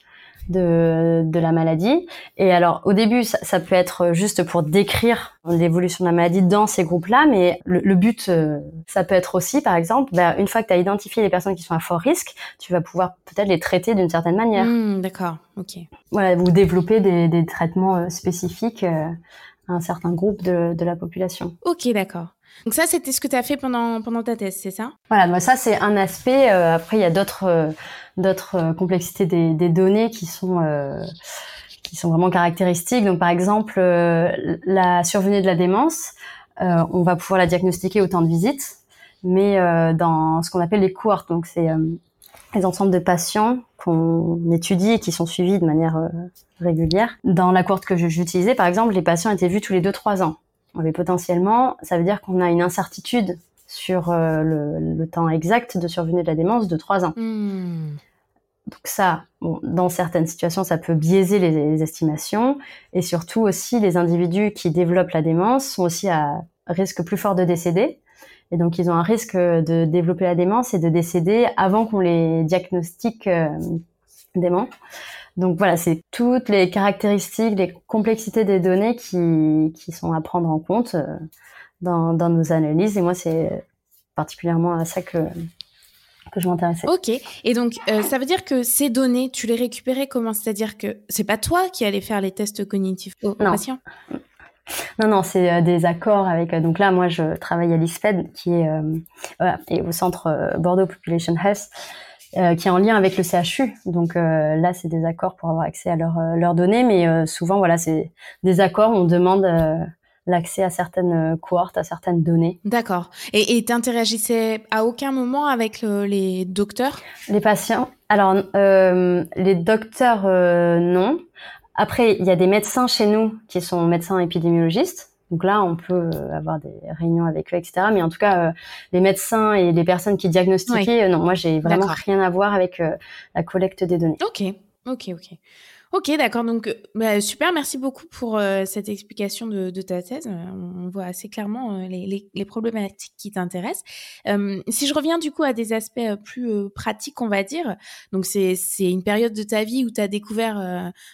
de, de la maladie. Et alors, au début, ça, ça peut être juste pour décrire l'évolution de la maladie dans ces groupes-là, mais le, but, euh, ça peut être aussi, par exemple, bah, une fois que tu as identifié les personnes qui sont à fort risque, tu vas pouvoir peut-être les traiter d'une certaine manière.
Mmh, d'accord, ok.
Voilà, ou développer des, des traitements euh, spécifiques euh, à un certain groupe de, de la population.
Ok, d'accord. Donc ça, c'était ce que tu as fait pendant, pendant ta thèse, c'est ça?
Voilà, moi ça c'est un aspect. après, il y a d'autres d'autres euh, complexités des, des, données qui sont euh, qui sont vraiment caractéristiques. Donc par exemple, euh, la survenue de la démence, on va pouvoir la diagnostiquer au temps de visite, mais dans ce qu'on appelle les cohortes. Donc c'est les ensembles de patients qu'on étudie et qui sont suivis de manière régulière. Dans la cohorte que j'utilisais, par exemple, les patients étaient vus tous les 2-3 ans. Mais potentiellement, ça veut dire qu'on a une incertitude sur euh, le, temps exact de survenue de la démence de 3 ans. Hmm. Donc ça, bon, dans certaines situations, ça peut biaiser les, estimations. Et surtout aussi, les individus qui développent la démence sont aussi à risque plus fort de décéder. Et donc, ils ont un risque de développer la démence et de décéder avant qu'on les diagnostique euh, dément. Donc voilà, c'est toutes les caractéristiques, les complexités des données qui, qui sont à prendre en compte. Euh, dans, dans nos analyses. Et moi, c'est particulièrement à ça que, que je m'intéressais.
Ok. Et donc, euh, ça veut dire que ces données, tu les récupérais comment? C'est-à-dire que c'est pas toi qui allais faire les tests cognitifs aux, patients?
Non, non, c'est euh, des accords avec. Euh, donc là, moi, je travaille à l'ISPED, qui est voilà, au centre Bordeaux Population Health, qui est en lien avec le CHU. Donc là, c'est des accords pour avoir accès à leurs données, mais souvent, voilà, c'est des accords. On demande l'accès à certaines euh, cohortes, à certaines données.
D'accord. Et tu interagissais à aucun moment avec euh, les docteurs?
Les patients? Alors, euh, les docteurs, euh, non. Après, il y a des médecins chez nous qui sont médecins épidémiologistes. Donc là, on peut avoir des réunions avec eux, etc. Mais en tout cas, les médecins et les personnes qui diagnostiquaient, non, moi, j'ai vraiment rien à voir avec la collecte des données.
Ok, ok, ok. Ok, d'accord. Donc, bah, super. Merci beaucoup pour euh, cette explication de, ta thèse. On voit assez clairement euh, les, problématiques qui t'intéressent. si je reviens du coup à des aspects euh, plus pratiques, on va dire, donc c'est une période de ta vie où tu as découvert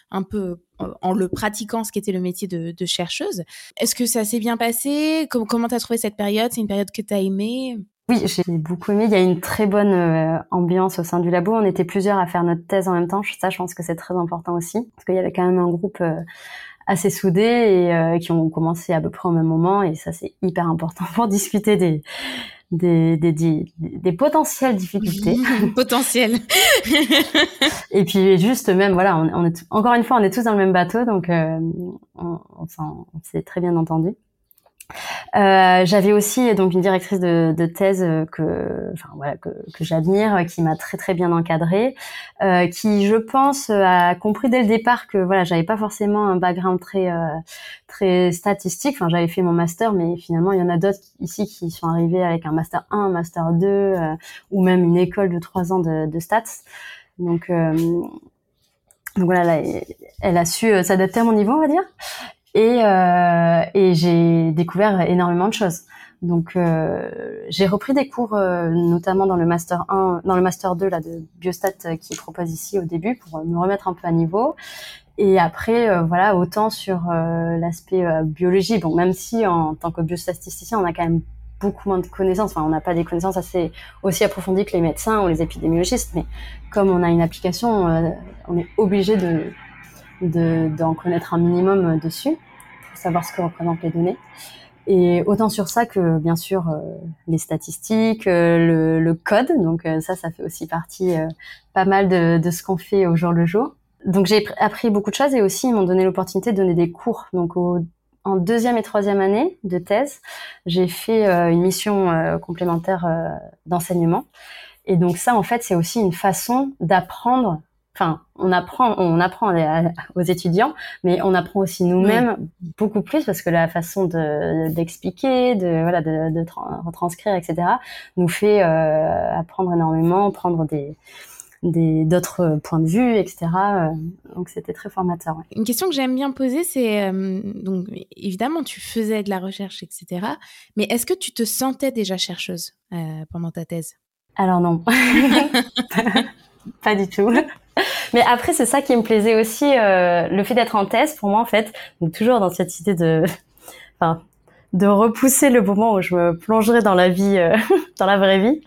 un peu en le pratiquant ce qui était le métier de, chercheuse. Est-ce que ça s'est bien passé? Comment tu as trouvé cette période? C'est une période que tu as aimée?
Oui, j'ai beaucoup aimé. Il y a une très bonne euh, ambiance au sein du labo. On était plusieurs à faire notre thèse en même temps. Ça, je pense que c'est très important aussi, parce qu'il y avait quand même un groupe euh, assez soudé et euh, qui ont commencé à peu près au même moment. Et ça, c'est hyper important <laughs> pour discuter des, des, des, des, potentielles difficultés.
Potentielles. <laughs>
et puis juste même, voilà, on, est encore une fois, on est tous dans le même bateau, donc on, on s'est très bien entendu. Euh, j'avais aussi donc une directrice de, thèse que, enfin voilà, que, que j'admire, qui m'a très très bien encadrée, euh, qui je pense a compris dès le départ que voilà, j'avais pas forcément un background très euh, très statistique. Enfin, j'avais fait mon master, mais finalement il y en a d'autres ici qui sont arrivés avec un master 1, un master 2, euh, ou même une école de trois ans de, stats. Donc euh, voilà, là, elle a su s'adapter à mon niveau, on va dire. Et, euh, et j'ai découvert énormément de choses. Donc euh, j'ai repris des cours, euh, notamment dans le master 1, dans le master 2 là de biostat euh, qui propose ici au début pour me remettre un peu à niveau. Et après, euh, voilà, autant sur l'aspect biologie. Bon, même si en tant que biostatisticien, on a quand même beaucoup moins de connaissances. Enfin, on n'a pas des connaissances assez aussi approfondies que les médecins ou les épidémiologistes. Mais comme on a une application, on est obligé de d'en connaître un minimum dessus pour savoir ce que représentent les données. Et autant sur ça que bien sûr euh, les statistiques, euh, le, le, code. Donc euh, ça, ça fait aussi partie pas mal de, de ce qu'on fait au jour le jour. Donc j'ai appris beaucoup de choses et aussi ils m'ont donné l'opportunité de donner des cours. Donc au, en deuxième et troisième année de thèse, j'ai fait une mission complémentaire d'enseignement. Et donc ça, en fait, c'est aussi une façon d'apprendre enfin, on apprend, on apprend aux étudiants, mais on apprend aussi nous-mêmes beaucoup plus parce que la façon d'expliquer, de, voilà, de, etc., nous fait euh, apprendre énormément, prendre des d'autres points de vue, etc. Euh, donc c'était très formateur.
Une question que j'aime bien poser, c'est euh, donc évidemment tu faisais de la recherche, etc. Mais est-ce que tu te sentais déjà chercheuse pendant ta thèse?
Alors non. <laughs> pas du tout. <laughs> Mais après, c'est ça qui me plaisait aussi, euh, le fait d'être en thèse, pour moi, en fait, donc toujours dans cette idée de, <laughs> de repousser le moment où je me plongerai dans la vie, euh, <laughs> dans la vraie vie.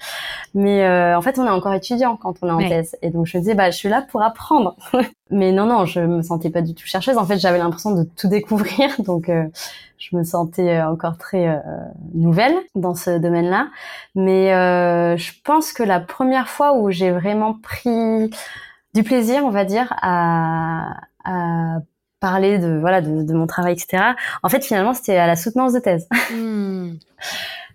Mais euh, en fait, on est encore étudiant quand on est en thèse, et donc je me disais, bah, je suis là pour apprendre. <laughs> Mais non, non, je me sentais pas du tout chercheuse. En fait, j'avais l'impression de tout découvrir, <laughs> donc euh, je me sentais encore très nouvelle dans ce domaine-là. Mais je pense que la première fois où j'ai vraiment pris du plaisir, on va dire, à, à parler de voilà de, de, mon travail, etc. En fait, finalement, c'était à la soutenance de thèse. <laughs> Hmm.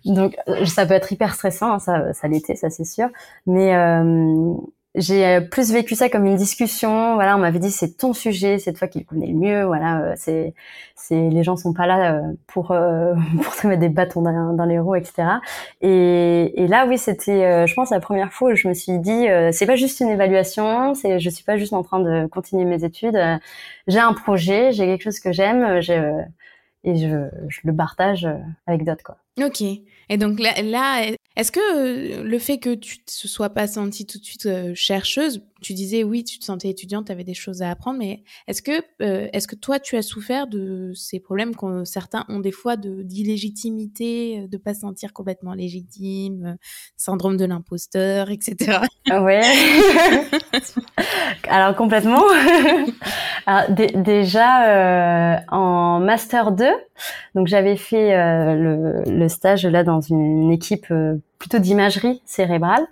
Donc, euh, ça peut être hyper stressant, hein, ça, ça l'était, ça c'est sûr. Mais euh, j'ai euh, plus vécu ça comme une discussion. Voilà, on m'avait dit c'est ton sujet, c'est toi qui le connais le mieux. Voilà, euh, c'est c'est les gens sont pas là euh, pour <laughs> pour te mettre des bâtons dans, les roues, etc. Et, et là, oui, c'était, je pense, la première fois où je me suis dit c'est pas juste une évaluation, c'est je suis pas juste en train de continuer mes études. j'ai un projet, j'ai quelque chose que j'aime, je et je, je le partage avec d'autres quoi.
Ok. Et donc là, est-ce que euh, le fait que tu ne sois pas sentie tout de suite euh, chercheuse, tu disais oui, tu te sentais étudiante, tu avais des choses à apprendre, mais est-ce que, euh, est-ce que toi, tu as souffert de ces problèmes que certains ont des fois de, d'illégitimité, de pas se sentir complètement légitime, syndrome de l'imposteur, etc.
Ah ouais. <laughs> Alors complètement. <laughs> Alors, déjà en master 2, donc j'avais fait le, le, stage là dans une, équipe plutôt d'imagerie cérébrale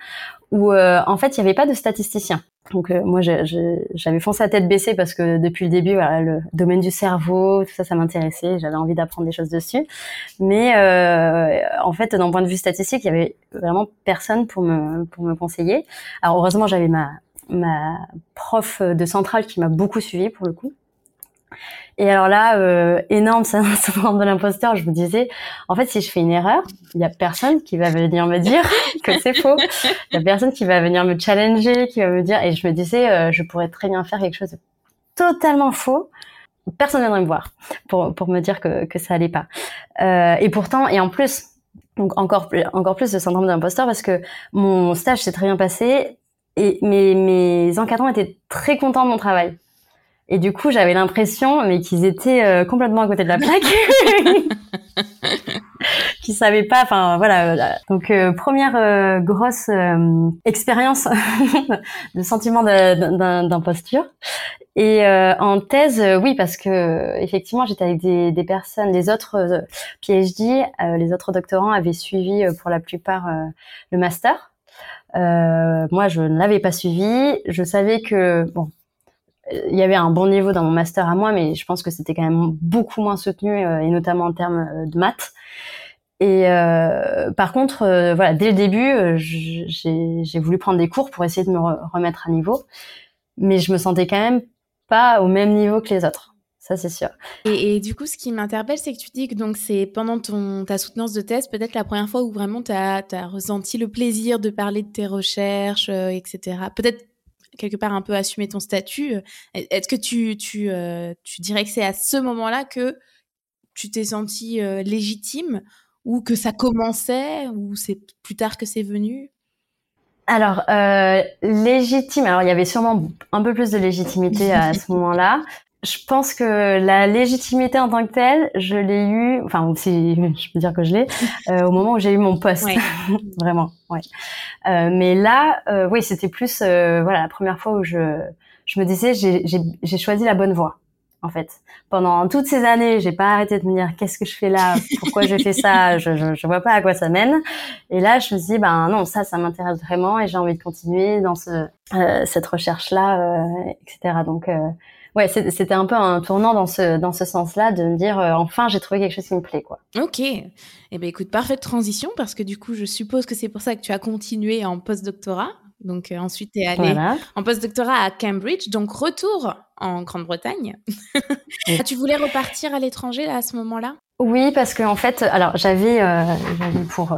où euh, en fait il n'y avait pas de statisticien. Donc euh, moi j'avais foncé à tête baissée parce que depuis le début voilà, le domaine du cerveau tout ça ça m'intéressait. J'avais envie d'apprendre des choses dessus. Mais euh, en fait d'un point de vue statistique il y avait vraiment personne pour me pour me conseiller. Alors heureusement j'avais ma ma prof de centrale qui m'a beaucoup suivi pour le coup et alors là, euh, énorme syndrome <laughs> de l'imposteur, je me disais, en fait, si je fais une erreur, il y a personne qui va venir me dire <laughs> que c'est faux. Il y a personne qui va venir me challenger, qui va me dire. Et je me disais, euh, je pourrais très bien faire quelque chose de totalement faux. Personne ne viendrait me voir pour pour me dire que que ça allait pas. Euh, et pourtant, et en plus, donc encore plus encore plus de syndrome de l'imposteur parce que mon stage s'est très bien passé et mes mes encadrants étaient très contents de mon travail. Et du coup, j'avais l'impression, mais qu'ils étaient euh, complètement à côté de la plaque, <laughs> qu'ils savaient pas. Enfin, voilà. Donc, euh, première euh, grosse expérience <laughs> de sentiment d'imposture. Et euh, en thèse, euh, oui, parce que effectivement, j'étais avec des, des, personnes, des autres euh, PhD, les autres doctorants avaient suivi pour la plupart le master. moi, je ne l'avais pas suivi. Je savais que bon, il y avait un bon niveau dans mon master à moi, mais je pense que c'était quand même beaucoup moins soutenu, et notamment en termes de maths. Et par contre, voilà, dès le début, j'ai voulu prendre des cours pour essayer de me remettre à niveau, mais je me sentais quand même pas au même niveau que les autres. Ça, c'est sûr.
Et, du coup, ce qui m'interpelle, c'est que tu dis que c'est pendant ton, ta soutenance de thèse, peut-être la première fois où vraiment tu as, as, ressenti le plaisir de parler de tes recherches, euh, etc. Peut-être quelque part un peu assumer ton statut. Est-ce que tu, tu, euh, tu dirais que c'est à ce moment-là que tu t'es senti euh, légitime ou que ça commençait ou c'est plus tard que c'est venu?
Alors, euh, légitime. Alors, il y avait sûrement un peu plus de légitimité à ce <laughs> moment-là. Je pense que la légitimité en tant que telle, je l'ai eu, enfin, si <laughs> je peux dire que je l'ai, euh, au moment où j'ai eu mon poste. <laughs> Vraiment, ouais. Euh, mais là, euh, oui, c'était plus, euh, voilà, la première fois où je, je me disais, j'ai choisi la bonne voie en fait. Pendant toutes ces années, j'ai pas arrêté de me dire qu'est-ce que je fais là, pourquoi je fais ça, <laughs> je, je, je, vois pas à quoi ça mène. Et là, je me suis dit ben non, ça, ça m'intéresse vraiment et j'ai envie de continuer dans ce, euh, cette recherche là, euh, etc. Donc euh, ouais, c'était un peu un tournant dans ce dans ce sens-là de me dire euh, enfin j'ai trouvé quelque chose qui me plaît quoi.
Ok. Eh ben écoute, parfaite transition parce que du coup, je suppose que c'est pour ça que tu as continué en post-doctorat. Donc euh, ensuite, tu es allé en post-doctorat à Cambridge. Donc retour en Grande-Bretagne. <laughs> tu voulais repartir à l'étranger à ce moment-là?
Oui, parce que en fait, alors j'avais euh, pour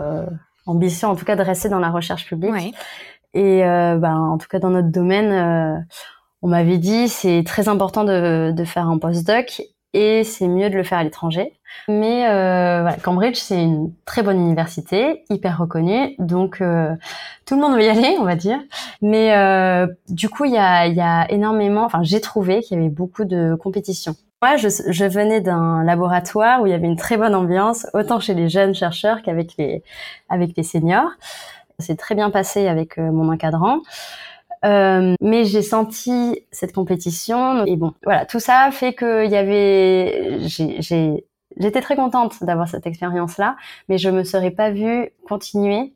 ambition en tout cas de rester dans la recherche publique. Et ben, en tout cas dans notre domaine, on m'avait dit c'est très important de, de faire un post-doc et c'est mieux de le faire à l'étranger. Mais euh, voilà, Cambridge, c'est une très bonne université, hyper reconnue, donc euh, tout le monde veut y <laughs> aller, on va dire. Mais euh, du coup, il y a, y a énormément, enfin j'ai trouvé qu'il y avait beaucoup de compétition. Moi, je, je venais d'un laboratoire où il y avait une très bonne ambiance, autant chez les jeunes chercheurs qu'avec les, avec les seniors. C'est très bien passé avec euh, mon encadrant. Euh, mais j'ai senti cette compétition et bon, voilà, tout ça fait que il y avait, j'ai, j'étais très contente d'avoir cette expérience-là, mais je me serais pas vue continuer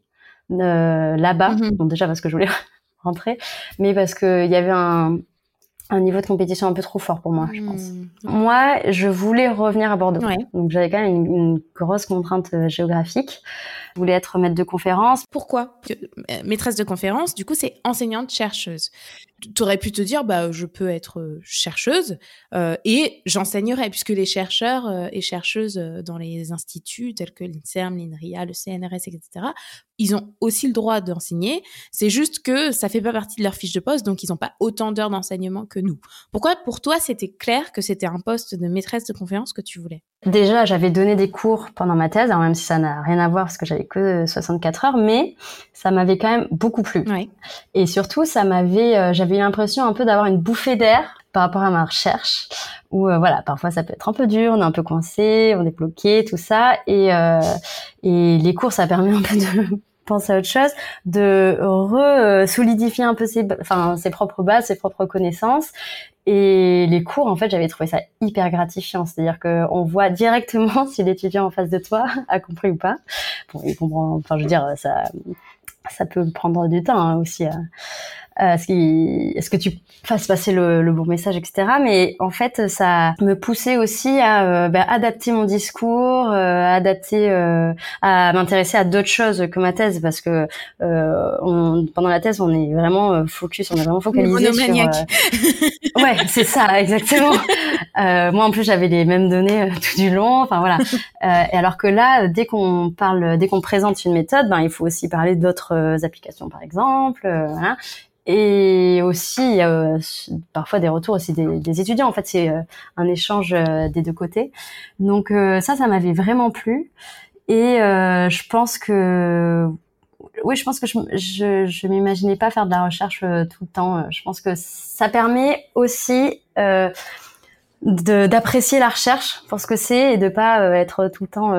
euh, là-bas. Mm-hmm. Bon, déjà parce que je voulais <laughs> rentrer, mais parce que il y avait un, un niveau de compétition un peu trop fort pour moi, je pense. Mm. Moi, je voulais revenir à Bordeaux. Donc j'avais quand même une, grosse contrainte euh, géographique. Je voulais être maître de conférence.
Pourquoi? Euh, Maîtresse de conférence, du coup, c'est enseignante chercheuse. Tu aurais pu te dire, bah, je peux être euh, chercheuse euh, et j'enseignerai, puisque les chercheurs et chercheuses dans les instituts tels que l'INSERM, l'INRIA, le CNRS, etc., ils ont aussi le droit d'enseigner. C'est juste que ça fait pas partie de leur fiche de poste, donc ils n'ont pas autant d'heures d'enseignement que nous. Pourquoi, pour toi, c'était clair que c'était un poste de maîtresse de conférence que tu voulais?
Déjà, j'avais donné des cours pendant ma thèse, même si ça n'a rien à voir parce que j'avais que 64 heures, mais ça m'avait quand même beaucoup plu. Et surtout, ça m'avait, euh, j'avais l'impression un peu d'avoir une bouffée d'air par rapport à ma recherche, où euh, voilà, parfois ça peut être un peu dur, on est un peu coincé, on est bloqué, tout ça, et euh, et les cours, ça permet <laughs> un peu de penser à autre chose, de re-solidifier un peu ses, enfin, ses propres bases, ses propres connaissances. Et les cours, en fait, j'avais trouvé ça hyper gratifiant. C'est-à-dire qu'on voit directement <laughs> si l'étudiant en face de toi <laughs> a compris ou pas. Bon, il comprend, enfin, je veux dire, ça, ça peut prendre du temps hein, aussi. Hein euh, est-ce que tu fasses passer le, le, bon message, etc. Mais en fait, ça me poussait aussi à euh, bah, adapter mon discours, euh, adapter, euh, à m'intéresser à d'autres choses que ma thèse, parce que on, pendant la thèse, on est vraiment focus, on est vraiment focalisé sur. ouais, c'est ça, <laughs> exactement. moi, en plus, j'avais les mêmes données tout du long. Enfin voilà. et alors que là, dès qu'on parle, dès qu'on présente une méthode, ben il faut aussi parler d'autres applications, par exemple. voilà et aussi euh, parfois des retours aussi des, des étudiants. En fait, c'est euh, un échange euh, des deux côtés. Donc ça, ça m'avait vraiment plu. Et je pense que oui, je pense que je je, je m'imaginais pas faire de la recherche tout le temps. Je pense que ça permet aussi d'apprécier la recherche pour ce que c'est et de pas être tout le temps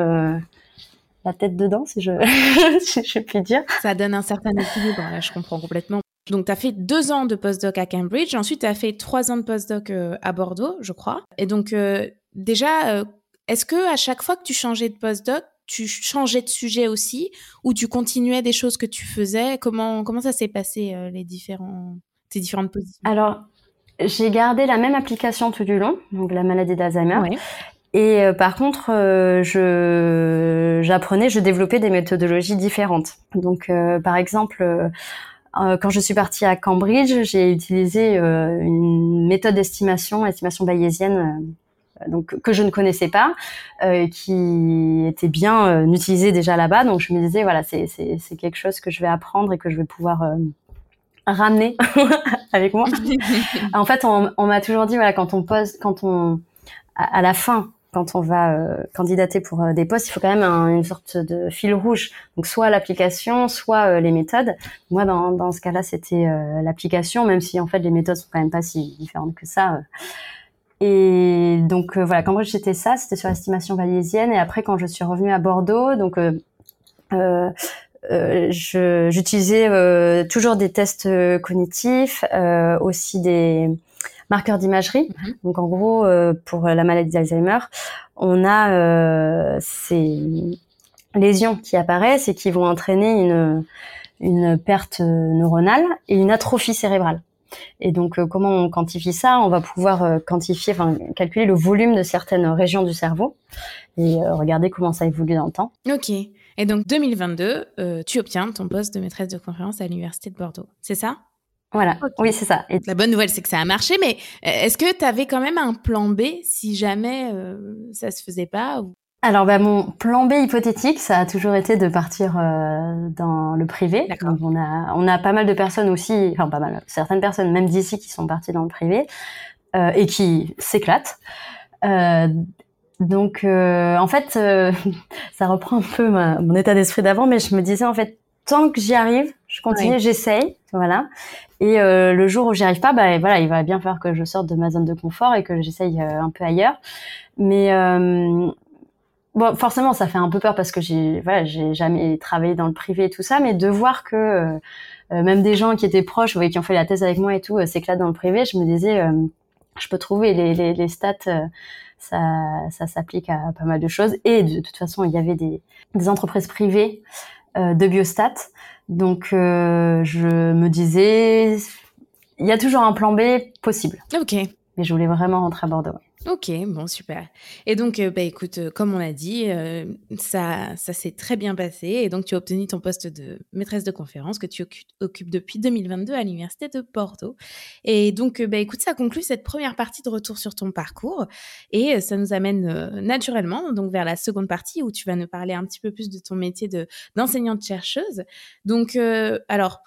la tête dedans, si je, <laughs> si je puis dire.
Ça donne un certain équilibre, là, je comprends complètement. Donc, tu as fait deux ans de postdoc à Cambridge, ensuite tu as fait trois ans de postdoc à Bordeaux, je crois. Et donc, déjà, est-ce que à chaque fois que tu changeais de postdoc, tu changeais de sujet aussi? Ou tu continuais des choses que tu faisais? Comment, comment ça s'est passé, les différents, tes différentes positions?
Alors, j'ai gardé la même application tout du long, donc la maladie d'Alzheimer. Et euh, par contre, euh, je j'apprenais, je développais des méthodologies différentes. Donc, euh, par exemple, quand je suis partie à Cambridge, j'ai utilisé une méthode d'estimation, estimation bayésienne, donc que je ne connaissais pas, qui était bien utilisée déjà là-bas. Donc, je me disais, voilà, c'est c'est quelque chose que je vais apprendre et que je vais pouvoir ramener <laughs> avec moi. <laughs> en fait, on, on m'a toujours dit, voilà, quand on pose, quand on, à, la fin, quand on va euh, candidater pour euh, des postes, il faut quand même une sorte de fil rouge. Donc soit l'application, soit euh, les méthodes. Moi, dans, dans ce cas-là, c'était l'application, même si en fait les méthodes sont quand même pas si différentes que ça. Et donc voilà, quand j'étais ça, c'était sur l'estimation bayésienne. Et après, quand je suis revenue à Bordeaux, donc j'utilisais toujours des tests cognitifs, aussi des marqueurs d'imagerie. Mhm. Donc en gros, pour la maladie d'Alzheimer, on a ces lésions qui apparaissent et qui vont entraîner une, une perte neuronale et une atrophie cérébrale. Et donc, comment on quantifie ça? On va pouvoir quantifier, enfin, calculer le volume de certaines régions du cerveau et regarder comment ça évolue dans le temps.
Ok. Et donc 2022, euh, tu obtiens ton poste de maîtresse de conférence à l'Université de Bordeaux. C'est ça?
Voilà, oui, c'est ça.
Et... La bonne nouvelle, c'est que ça a marché, mais euh, est-ce que tu avais quand même un plan B si jamais euh, ça se faisait pas
Alors, bah, mon plan B hypothétique, ça a toujours été de partir euh, dans le privé. Donc, on a, on a pas mal de personnes aussi, enfin pas mal, certaines personnes, même d'ici, qui sont parties dans le privé et qui s'éclatent. Donc, euh, en fait, euh, <laughs> ça reprend un peu mon état d'esprit d'avant, mais je me disais en fait, tant que j'y arrive, je continue, j'essaye, voilà. Et euh, le jour où j'y arrive pas, bah voilà, il va bien falloir que je sorte de ma zone de confort et que j'essaye un peu ailleurs. Mais bon, forcément, ça fait un peu peur parce que j'ai voilà, j'ai jamais travaillé dans le privé et tout ça, mais de voir que même des gens qui étaient proches, qui ont fait la thèse avec moi et tout, s'éclatent dans le privé, je me disais, je peux trouver les, les, les stats ça, ça s'applique à pas mal de choses. Et de, toute façon, il y avait des, des entreprises privées euh, de biostat. Donc, euh, je me disais, il y a toujours un plan B possible.
Ok.
Mais je voulais vraiment rentrer à Bordeaux.
Ok, bon, super. Et donc, euh, bah, écoute, euh, comme on l'a dit, euh, ça, ça s'est très bien passé. Et donc, tu as obtenu ton poste de maîtresse de conférence que tu occupes depuis 2022 à l'Université de Porto. Et donc, bah, écoute, ça conclut cette première partie de retour sur ton parcours. Et ça nous amène naturellement donc vers la seconde partie où tu vas nous parler un petit peu plus de ton métier d'enseignante-chercheuse. donc, alors,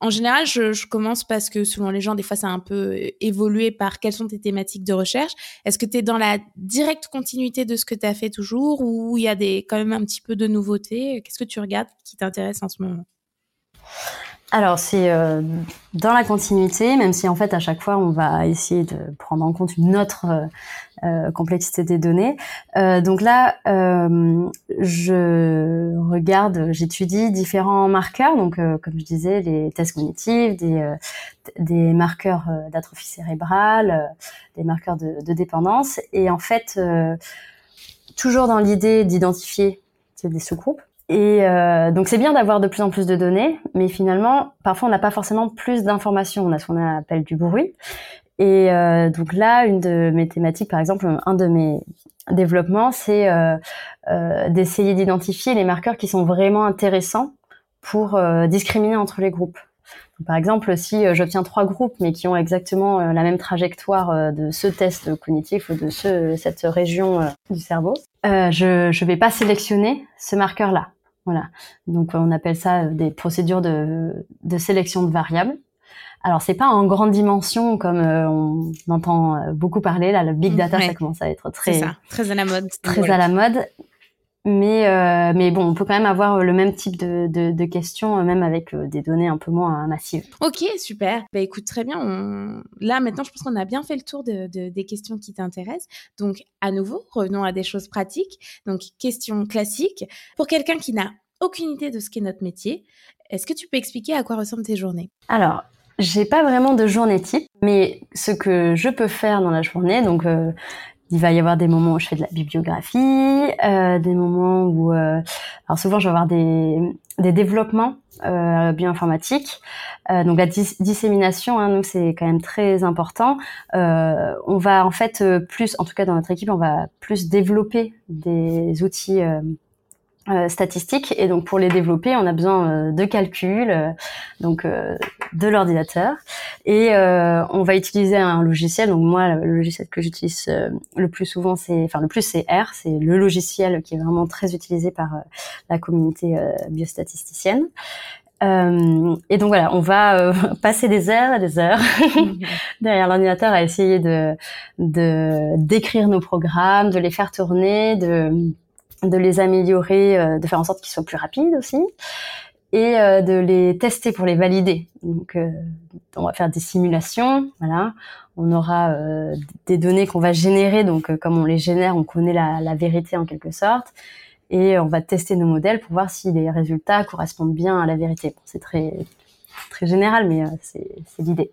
en général, je, commence parce que selon les gens, des fois, ça a un peu euh, évolué par quelles sont tes thématiques de recherche. Est-ce que tu es dans la directe continuité de ce que tu as fait toujours ou il y a des, quand même un petit peu de nouveautés? Qu'est-ce que tu regardes qui t'intéresse en ce moment?
Alors c'est euh, dans la continuité, même si en fait à chaque fois on va essayer de prendre en compte une autre euh, euh complexité des données. Euh, donc là, je regarde, j'étudie différents marqueurs, donc comme je disais, les tests cognitifs, des, marqueurs d'atrophie cérébrale, des marqueurs de, de, dépendance, et en fait toujours dans l'idée d'identifier des sous-groupes. Et euh, donc c'est bien d'avoir de plus en plus de données, mais finalement, parfois on n'a pas forcément plus d'informations. On a ce qu'on appelle du bruit. Et euh, donc là, une de mes thématiques, par exemple, un de mes développements, c'est euh, euh d'essayer d'identifier les marqueurs qui sont vraiment intéressants pour euh, discriminer entre les groupes. par exemple, si euh, j'obtiens trois groupes, mais qui ont exactement la même trajectoire de ce test cognitif ou de ce, cette région du cerveau, je ne vais pas sélectionner ce marqueur-là voilà. Donc on appelle ça euh, des procédures de, de sélection de variables. Alors c'est pas en grande dimension comme euh, on entend euh, beaucoup parler là, le big data ça commence à être très
très à la mode,
très à la mode. Mais mais bon, on peut quand même avoir le même type de, de, de questions, même avec des données un peu moins massives.
Ok, super. Bah écoute, très bien. On... Là maintenant, je pense qu'on a bien fait le tour de, des questions qui t'intéressent. Donc à nouveau, revenons à des choses pratiques. Donc question classique pour quelqu'un qui n'a aucune idée de ce qu'est notre métier. Est-ce que tu peux expliquer à quoi ressemblent tes journées?
Alors, j'ai pas vraiment de journée type, mais ce que je peux faire dans la journée, donc euh, il va y avoir des moments où je fais de la bibliographie, euh, des moments où, euh, alors souvent je vais avoir des, des développements euh, bioinformatiques, euh, donc la dissémination, hein, nous c'est quand même très important. Euh, on va en fait plus, en tout cas dans notre équipe, on va plus développer des outils euh, statistiques. Et donc pour les développer on a besoin euh, de calculs euh, donc de l'ordinateur. Et on va utiliser un logiciel. Donc moi le logiciel que j'utilise le plus souvent c'est enfin le plus c'est R. C'est le logiciel qui est vraiment très utilisé par la communauté biostatisticienne. Et donc voilà, on va <laughs> passer des heures et des heures <laughs> derrière l'ordinateur à essayer de d'écrire nos programmes, de les faire tourner, de de les améliorer, euh, de faire en sorte qu'ils soient plus rapides aussi, et euh, de les tester pour les valider. Donc, euh, on va faire des simulations, voilà. On aura des données qu'on va générer, donc comme on les génère, on connaît la, vérité en quelque sorte, et on va tester nos modèles pour voir si les résultats correspondent bien à la vérité. C'est très très général, mais c'est l'idée.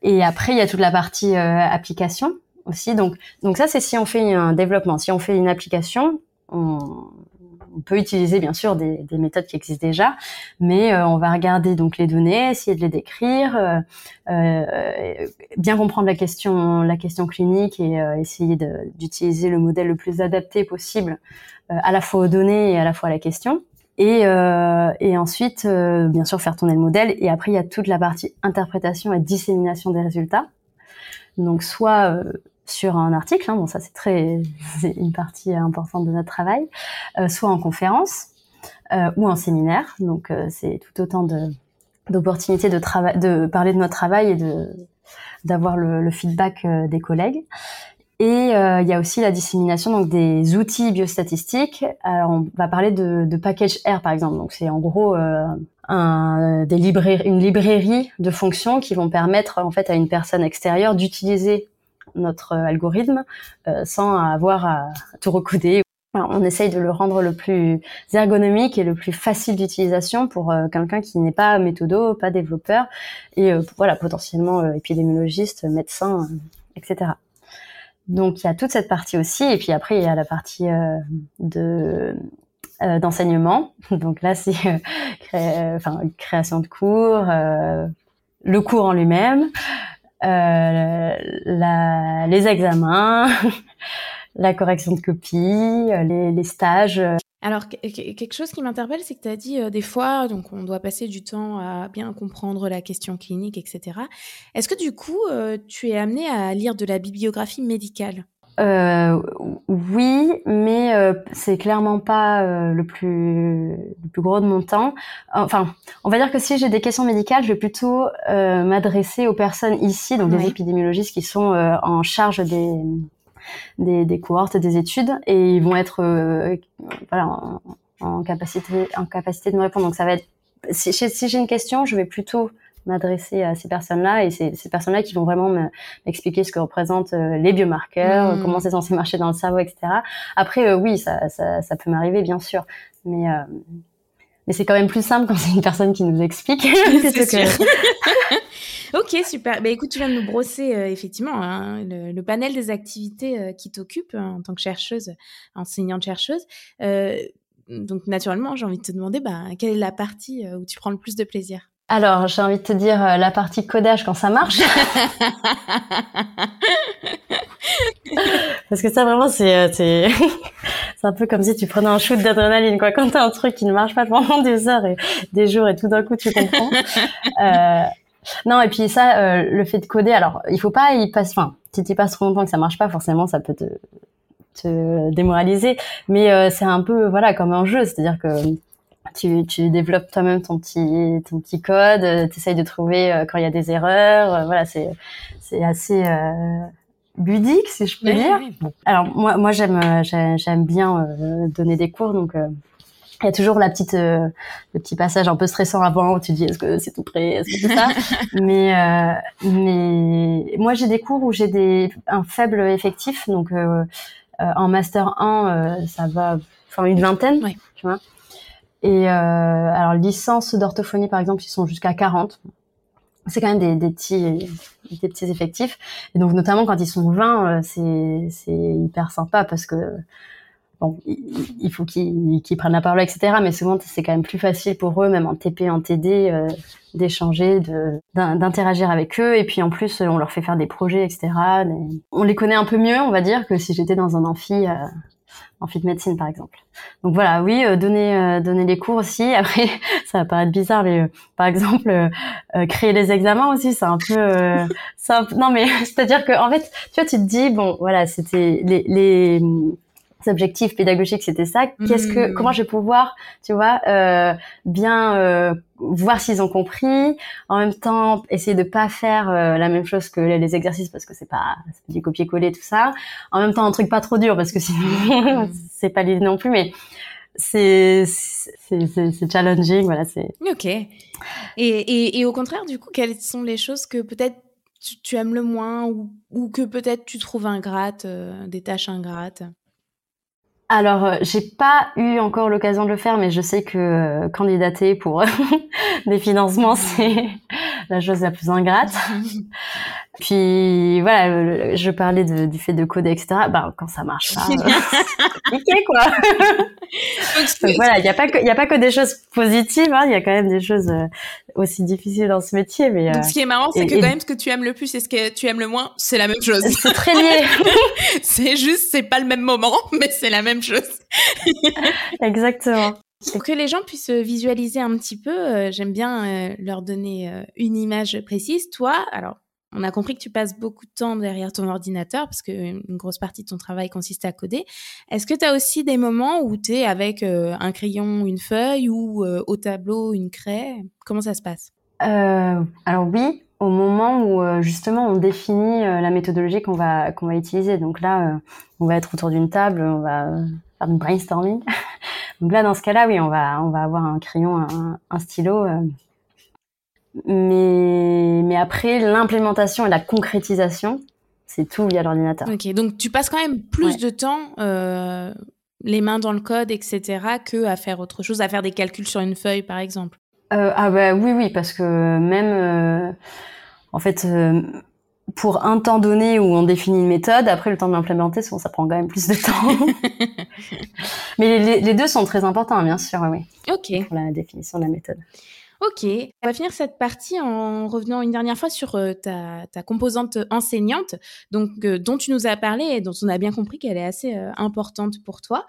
Et après, il y a toute la partie application aussi. Donc, donc ça, c'est si on fait un développement. Si on fait une application, on, peut utiliser bien sûr des, méthodes qui existent déjà, mais euh, on va regarder donc les données, essayer de les décrire, euh, euh, bien comprendre la question, la question clinique et essayer d'utiliser le modèle le plus adapté possible à la fois aux données et à la fois à la question. Et, et ensuite, bien sûr, faire tourner le modèle. Et après, il y a toute la partie interprétation et dissémination des résultats. Donc, soit sur un article, hein, bon ça c'est très <laughs> une partie importante de notre travail, euh, soit en conférence euh, ou en séminaire. Donc euh, c'est tout autant de d'opportunités de travail, de parler de notre travail et de d'avoir le, le, feedback euh, des collègues. Et euh, il y a aussi la dissémination donc des outils biostatistiques. Alors on va parler de, de package R par exemple. Donc c'est en gros un, des librairies, une librairie de fonctions qui vont permettre en fait à une personne extérieure d'utiliser notre euh, algorithme euh, sans avoir à tout recoder. on essaye de le rendre le plus ergonomique et le plus facile d'utilisation pour euh, quelqu'un qui n'est pas méthodo, pas développeur et voilà potentiellement épidémiologiste, médecin, etc. Donc il y a toute cette partie aussi et puis après il y a la partie de d'enseignement. <laughs> Donc là c'est enfin création de cours, le cours en lui-même, euh, la, les examens, <laughs> la correction de copie, euh, les, les stages.
Alors, quelque chose qui m'interpelle, c'est que tu as dit euh, des fois, donc on doit passer du temps à bien comprendre la question clinique, etc. Est-ce que du coup, tu es amené à lire de la bibliographie médicale?
Euh, oui, mais euh, c'est clairement pas euh, le plus le plus gros de mon temps. Enfin, on va dire que si j'ai des questions médicales, je vais plutôt euh, m'adresser aux personnes ici, donc des épidémiologistes qui sont en charge des, des, des cohortes, des études, et ils vont être voilà en, en, capacité en capacité de me répondre. Donc ça va être si, si j'ai une question, je vais plutôt m'adresser à ces personnes-là et c'est ces personnes-là qui vont vraiment m'expliquer ce que représentent euh, les biomarqueurs, mmh. comment c'est censé marcher dans le cerveau, etc. Après, euh, oui, ça, ça, ça peut m'arriver, bien sûr, mais euh, mais c'est quand même plus simple quand c'est une personne qui nous explique. <laughs> que... <laughs>
ok, super. Bah, écoute, tu viens de nous brosser effectivement hein, le, le, panel des activités qui t'occupent hein, en tant que chercheuse, enseignante-chercheuse. donc naturellement, j'ai envie de te demander, bah, quelle est la partie où tu prends le plus de plaisir?
Alors, j'ai envie de te dire euh, la partie codage quand ça marche. <laughs> Parce que ça, vraiment, c'est, euh, <laughs> c'est, un peu comme si tu prenais un shoot d'adrénaline, quoi. Quand t'as un truc qui ne marche pas pendant des heures et des jours et tout d'un coup tu comprends. Euh, non, et puis ça, euh, le fait de coder, alors, il faut pas y passer, enfin, si tu passes trop longtemps que ça marche pas, forcément, ça peut te, te démoraliser. Mais c'est un peu, voilà, comme un jeu. C'est-à-dire que tu, tu développes toi-même ton petit ton petit code, euh, tu essayes de trouver euh, quand il y a des erreurs, euh, voilà, c'est c'est assez ludique si je peux dire. Alors moi moi j'aime j'aime bien donner des cours donc il y a toujours la petite le petit passage un peu stressant avant où tu dis est-ce que c'est tout prêt est-ce que c'est ça <laughs> mais mais moi j'ai des cours où j'ai des un faible effectif donc en master 1 ça va enfin une vingtaine tu vois Et alors licence d'orthophonie par exemple, ils sont jusqu'à 40 c'est quand même des, petits effectifs. Et donc notamment quand ils sont 20 c'est c'est hyper sympa parce que bon il, faut qu'ils prennent la parole etc mais souvent c'est quand même plus facile pour eux même en TP en TD euh, d'échanger d'interagir avec eux. Et puis en plus on leur fait faire des projets etc on les connaît un peu mieux on va dire que si j'étais dans un amphi euh, en fit médecine par exemple. Donc voilà, oui, euh, donner euh, donner les cours aussi. <laughs> Après, ça va paraître bizarre, mais euh, par exemple créer les examens aussi, c'est un peu, <laughs> non mais <laughs> c'est-à-dire que en fait, tu vois, tu te dis bon, voilà, c'était les, les objectifs pédagogiques, c'était ça. Qu'est-ce que, mmh. comment je vais pouvoir, tu vois, euh, bien euh, voir s'ils ont compris. En même temps, essayer de pas faire euh, la même chose que les exercices parce que c'est pas du copier-coller tout ça. En même temps, un truc pas trop dur parce que sinon mmh. <laughs> c'est pas l'idée non plus. Mais c'est c'est challenging, voilà. C'est.
Ok. Et, et, et au contraire, du coup, quelles sont les choses que peut-être tu, aimes le moins ou, ou que peut-être tu trouves ingrates, des tâches ingrates?
Alors, euh, j'ai pas eu encore l'occasion de le faire, mais je sais que euh, candidater pour <laughs> des financements, c'est la chose la plus ingrate. <laughs> Puis voilà, je parlais de, du fait de coder, etc. Bah, quand ça marche pas, <laughs> euh, compliqué quoi. Donc, voilà, il n'y a pas que il y a pas que des choses positives, hein, il y a quand même des choses euh, aussi difficiles dans ce métier. Mais
Donc, ce qui est marrant, c'est que quand même ce que tu aimes le plus et ce que tu aimes le moins, c'est la même chose.
C'est très lié. <laughs>
c'est juste, c'est pas le même moment, <laughs> mais c'est la même chose.
Exactement.
Pour que les gens puissent visualiser un petit peu, euh, j'aime bien euh, leur donner euh, une image précise. Toi, alors, on a compris que tu passes beaucoup de temps derrière ton ordinateur parce qu'une grosse partie de ton travail consiste à coder. Est-ce que tu as aussi des moments où tu es avec un crayon, une feuille ou au tableau, une craie? Comment ça se passe?
Alors oui, au moment où justement on définit la méthodologie qu'on va va utiliser. Donc là, on va être autour d'une table, on va faire du brainstorming. <laughs> Donc là, dans ce cas-là, oui, on va, on va avoir un crayon, un stylo. Mais, mais après, l'implémentation et la concrétisation, c'est tout via l'ordinateur.
Ok, donc tu passes quand même plus de temps euh, les mains dans le code, etc., que à faire autre chose, à faire des calculs sur une feuille, par exemple.
Euh, ah bah oui, oui, parce que même, euh, en fait, pour un temps donné où on définit une méthode, après le temps de l'implémenter, ça prend quand même plus de temps. <laughs> Mais les, deux sont très importants, bien sûr, oui.
Ok.
Pour la définition de la méthode.
Ok, on va finir cette partie en revenant une dernière fois sur euh, ta, ta, composante enseignante, donc euh, dont tu nous as parlé et dont on a bien compris qu'elle est assez euh, importante pour toi.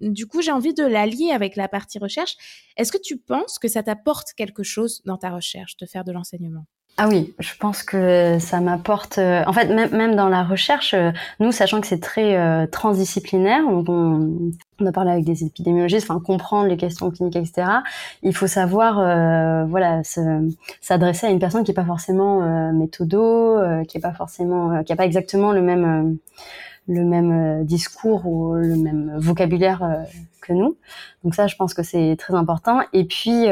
du coup, j'ai envie de la lier avec la partie recherche. Est-ce que tu penses que ça t'apporte quelque chose dans ta recherche de faire de l'enseignement?
Ah oui, je pense que ça m'apporte. Euh, en fait, même, même dans la recherche, euh, nous, sachant que c'est très euh, transdisciplinaire, on, on, a parlé avec des épidémiologistes, enfin comprendre les questions cliniques, etc. Il faut savoir, voilà, s'adresser à une personne qui est pas forcément méthodo, qui est pas forcément, qui a pas exactement le même le même discours ou le même vocabulaire que nous. Donc ça, je pense que c'est très important. Et puis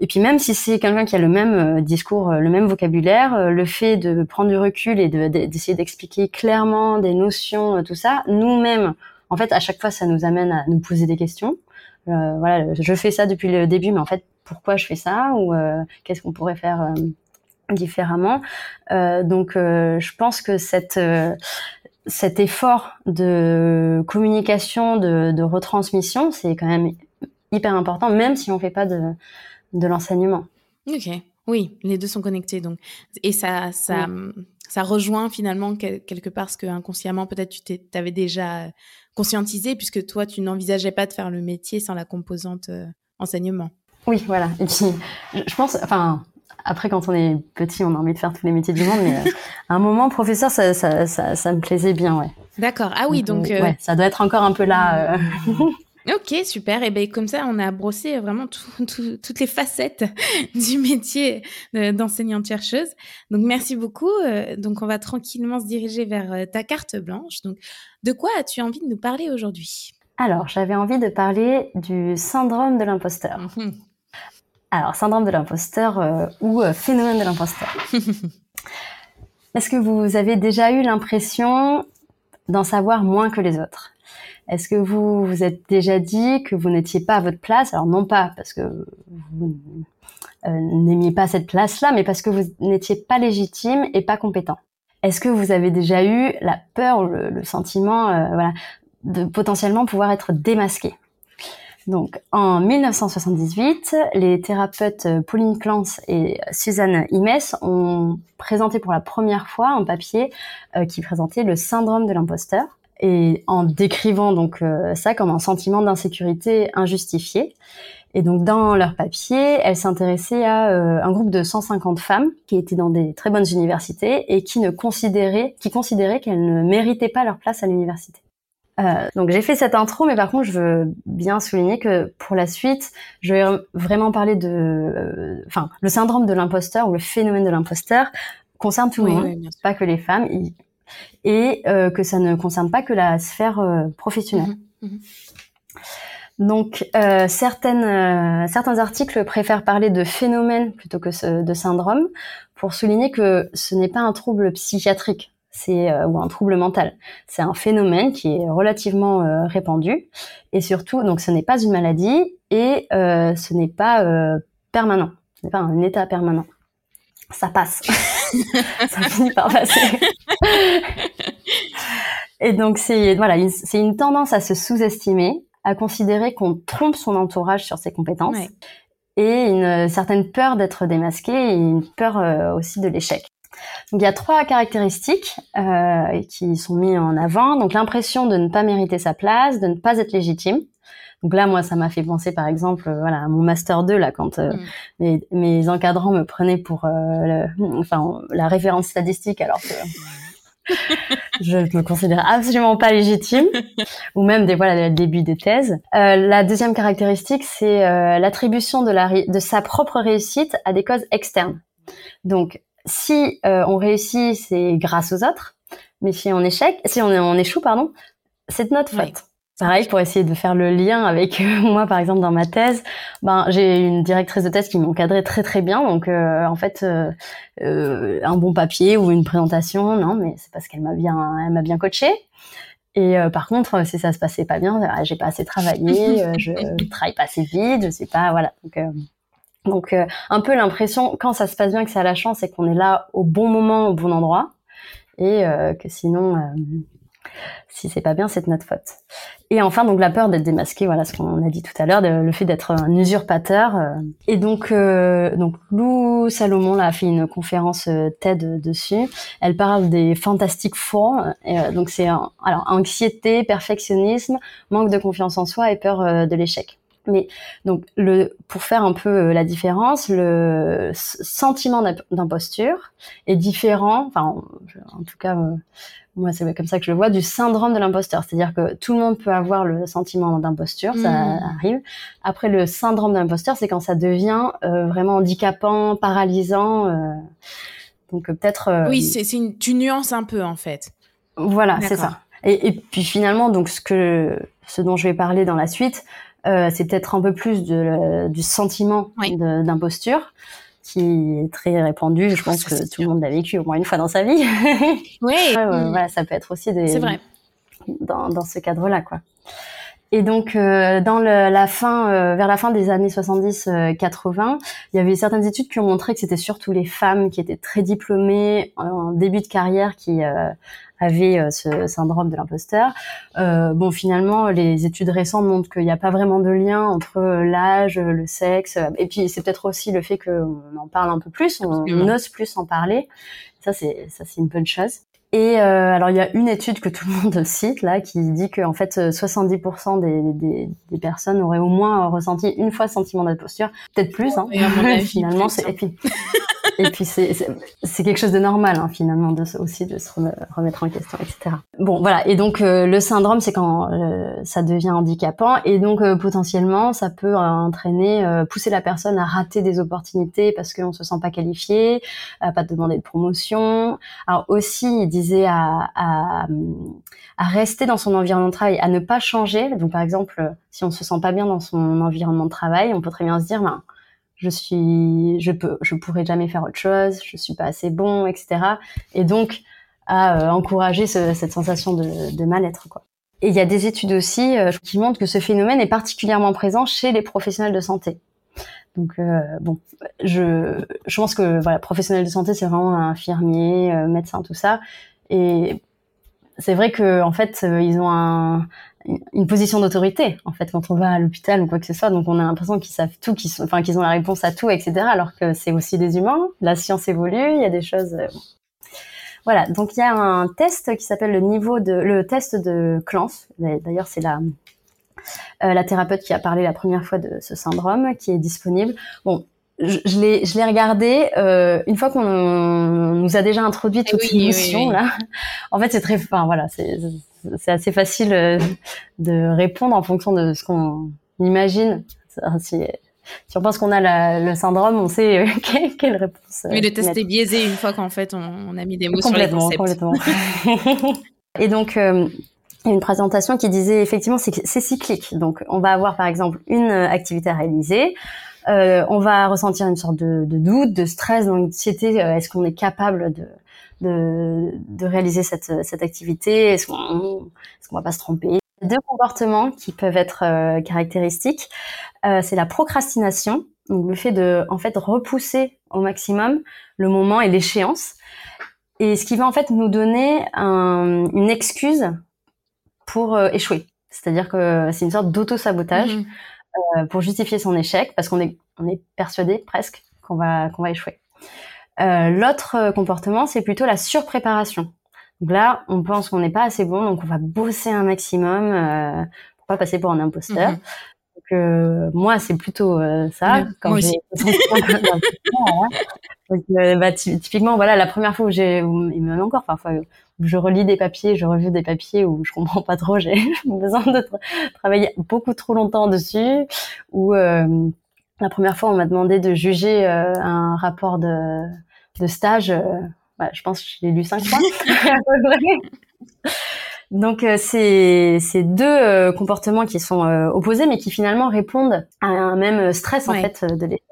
et puis même si c'est quelqu'un qui a le même euh, discours, euh, le même vocabulaire, euh, le fait de prendre du recul et d'essayer d'expliquer clairement des notions, tout ça, nous-mêmes, en fait, à chaque fois, ça nous amène à nous poser des questions. Voilà, je fais ça depuis le début, mais en fait, pourquoi je fais ça ou qu'est-ce qu'on pourrait faire différemment? Donc, je pense que cet effort de communication, de, retransmission, c'est quand même hyper important, même si on fait pas de de l'enseignement.
Ok, oui, les deux sont connectés donc. Et ça, ça, ça rejoint finalement quelque part ce que inconsciemment peut-être tu t'avais déjà conscientisé puisque toi tu n'envisageais pas de faire le métier sans la composante euh, enseignement.
Oui, voilà. Et puis, je pense, enfin, après, quand on est petit, on a envie de faire tous les métiers du monde, mais euh, à un moment, professeur, ça, ça, ça, me plaisait bien, ouais.
D'accord. Ah oui, donc.
Euh, ouais, ça doit être encore un peu là. <laughs>
Ok, super. Et bien comme ça, on a brossé vraiment <laughs> toutes les facettes <laughs> du métier d'enseignante-chercheuse. Donc merci beaucoup. Euh, donc on va tranquillement se diriger vers euh, ta carte blanche. Donc de quoi as-tu envie de nous parler aujourd'hui?
Alors j'avais envie de parler du syndrome de l'imposteur. Mhm. Alors syndrome de l'imposteur euh, ou phénomène de l'imposteur. <laughs> Est-ce que vous avez déjà eu l'impression d'en savoir moins que les autres? Est-ce que vous vous êtes déjà dit que vous n'étiez pas à votre place? Alors non pas parce que vous euh, n'aimiez pas cette place-là, mais parce que vous n'étiez pas légitime et pas compétent. Est-ce que vous avez déjà eu la peur, le, le sentiment, euh, de potentiellement pouvoir être démasqué? Donc, en 1978, les thérapeutes Pauline Clance et Suzanne Imes ont présenté pour la première fois un papier euh, qui présentait le syndrome de l'imposteur et en décrivant donc euh, ça comme un sentiment d'insécurité injustifié. Et donc dans leur papier, elles s'intéressaient à euh, un groupe de 150 femmes qui étaient dans des très bonnes universités et qui ne considéraient, qui considéraient qu'elles ne méritaient pas leur place à l'université. Euh, donc j'ai fait cette intro, mais par contre je veux bien souligner que pour la suite, je vais vraiment parler de, euh, enfin, le syndrome de l'imposteur ou le phénomène de l'imposteur concerne tout le monde, pas que les femmes, et euh, que ça ne concerne pas que la sphère professionnelle. Mhm, mhm. Donc certaines, certains articles préfèrent parler de phénomène plutôt que de syndrome pour souligner que ce n'est pas un trouble psychiatrique c'est euh, ou un trouble mental. C'est un phénomène qui est relativement euh, répandu et surtout donc ce n'est pas une maladie et euh, ce n'est pas permanent. Ce n'est pas un état permanent. Ça passe. <laughs> ça finit par passer. <laughs> et donc c'est voilà, c'est une tendance à se sous-estimer, à considérer qu'on trompe son entourage sur ses compétences. Et une certaine peur d'être démasqué et une peur aussi de l'échec. Donc il y a trois caractéristiques euh, qui sont mises en avant. Donc l'impression de ne pas mériter sa place, de ne pas être légitime. Donc là, moi, ça m'a fait penser, par exemple, euh, voilà, à mon master 2 là, quand euh, mm. mes, encadrants me prenaient pour, euh, enfin, la référence statistique, alors que je me considère absolument pas légitime, <laughs> ou même des voilà, le début des thèses. la deuxième caractéristique, c'est l'attribution de la de sa propre réussite à des causes externes. Donc si euh, on réussit, c'est grâce aux autres, mais si on échec, si on, on échoue, pardon, c'est de notre faute. Pareil, pour essayer de faire le lien avec euh, <laughs> moi, par exemple, dans ma thèse, ben j'ai une directrice de thèse qui m'encadrait très très bien. Donc, euh, en fait, un bon papier ou une présentation, non, mais c'est parce qu'elle m'a bien, elle m'a bien coaché. Et par contre, si ça se passait pas bien, j'ai pas assez travaillé, <laughs> je travaille pas assez vite, je sais pas, voilà. Donc, donc euh, un peu l'impression quand ça se passe bien que c'est à la chance c'est qu'on est là au bon moment au bon endroit et euh, que sinon euh, si c'est pas bien c'est de notre faute. Et enfin donc la peur d'être démasqué voilà ce qu'on a dit tout à l'heure le fait d'être un usurpateur et donc donc Lou Salomon là, a fait une conférence TED dessus. Elle parle des fantastic four donc c'est alors anxiété, perfectionnisme, manque de confiance en soi et peur de l'échec. Mais donc, le, pour faire un peu euh, la différence, le sentiment d'imposture est différent, enfin, en tout cas, euh, moi, c'est comme ça que je le vois, du syndrome de l'imposteur. C'est-à-dire que tout le monde peut avoir le sentiment d'imposture, ça mmh. arrive. Après, le syndrome d'imposteur, c'est quand ça devient euh, vraiment handicapant, paralysant. donc, peut-être.
oui, c'est une, tu nuances un peu, en fait.
Voilà, c'est ça. Et, et, puis finalement, donc ce que ce dont je vais parler dans la suite, euh, c'est peut-être un peu plus de, du sentiment d'imposture qui est très répandu. Je pense que tout le monde l'a vécu au moins une fois dans sa vie. <laughs>
Oui.
Mm. Voilà, ça peut être aussi des.
C'est vrai.
Dans, dans ce cadre-là, quoi. Et donc, euh, dans le, la fin, euh, vers la fin des années 70-80, il y avait certaines études qui ont montré que c'était surtout les femmes qui étaient très diplômées en début de carrière qui avait euh, ce syndrome de l'imposteur. Euh, bon, finalement, les études récentes montrent qu'il n'y a pas vraiment de lien entre l'âge, le sexe, et puis c'est peut-être aussi le fait qu'on en parle un peu plus, on, on ose plus en parler. Ça, c'est ça, c'est une bonne chose. Et euh, alors il y a une étude que tout le monde <laughs> cite là qui dit que en fait 70% des, des, des, personnes auraient au moins ressenti une fois ce sentiment d'imposture, peut-être plus. Hein. <laughs> finalement, c'est puis <laughs> et puis c'est quelque chose de normal hein, finalement de, aussi de se remettre en question, etc. Bon voilà et donc euh, le syndrome c'est quand euh, ça devient handicapant et donc euh, potentiellement ça peut entraîner pousser la personne à rater des opportunités parce qu'on se sent pas qualifié, à pas demander de promotion. Alors aussi il disait à, à, à rester dans son environnement de travail, à ne pas changer. Donc par exemple si on se sent pas bien dans son environnement de travail, on peut très bien se dire ben je suis, je peux, je pourrais jamais faire autre chose, je suis pas assez bon, etc. Et donc à euh, encourager ce, cette sensation de, de mal-être, quoi. Et il y a des études aussi qui montrent que ce phénomène est particulièrement présent chez les professionnels de santé. Donc bon, je je pense que voilà, professionnel de santé, c'est vraiment infirmier, médecin, tout ça. Et c'est vrai que en fait, ils ont un, une position d'autorité en fait quand on va à l'hôpital ou quoi que ce soit. Donc on a l'impression qu'ils savent tout qu'ils enfin qu'ils ont la réponse à tout etc alors que c'est aussi des humains. La science évolue il y a des choses euh, voilà. Donc il y a un test qui s'appelle le niveau de le test de Clance. D'ailleurs c'est la euh, la thérapeute qui a parlé la première fois de ce syndrome qui est disponible. Bon je, l'ai je l'ai regardé euh, une fois qu'on nous a déjà introduit toute oui, l'émission là <laughs> en fait c'est très enfin voilà c'est c'est assez facile euh, de répondre en fonction de ce qu'on imagine. Si, si on pense qu'on a le syndrome, on sait euh, <laughs> quelle, réponse.
Mais le test est biaisé une fois qu'en fait on, a mis des mots sur les concepts.
Complètement. <laughs> Et donc, euh, une présentation qui disait effectivement c'est cyclique. Donc, on va avoir par exemple une activité à réaliser. Euh, on va ressentir une sorte de, doute, de stress, d'anxiété. Est-ce qu'on est capable de de, de réaliser cette, cette activité? Est-ce qu'on est va pas se tromper? Deux comportements qui peuvent être euh, caractéristiques, euh, c'est la procrastination, donc le fait de en fait repousser au maximum le moment et l'échéance, et ce qui va en fait nous donner un, une excuse pour euh, échouer. C'est-à-dire que c'est une sorte d'auto-sabotage mmh pour justifier son échec, parce qu'on est on est persuadé presque qu'on va qu'on va échouer. Euh, l'autre euh, comportement, c'est plutôt la surpréparation. Donc là, on pense qu'on n'est pas assez bon, donc on va bosser un maximum euh, pour pas passer pour un imposteur. Mhm. Donc, euh, moi, c'est plutôt euh, ça.
quand moi aussi. <laughs>
donc, bah, typiquement, voilà, la première fois où j'ai, et même encore parfois, je relis des papiers, je revu des papiers où je comprends pas trop, <laughs> j'ai besoin de travailler beaucoup trop longtemps dessus, ou la première fois, on m'a demandé de juger un rapport de de stage, euh, je pense que je l'ai lu cinq fois. <laughs> <laughs> Donc euh, c'est c'est deux euh, comportements qui sont opposés mais qui finalement répondent à un même stress en fait de l'échec.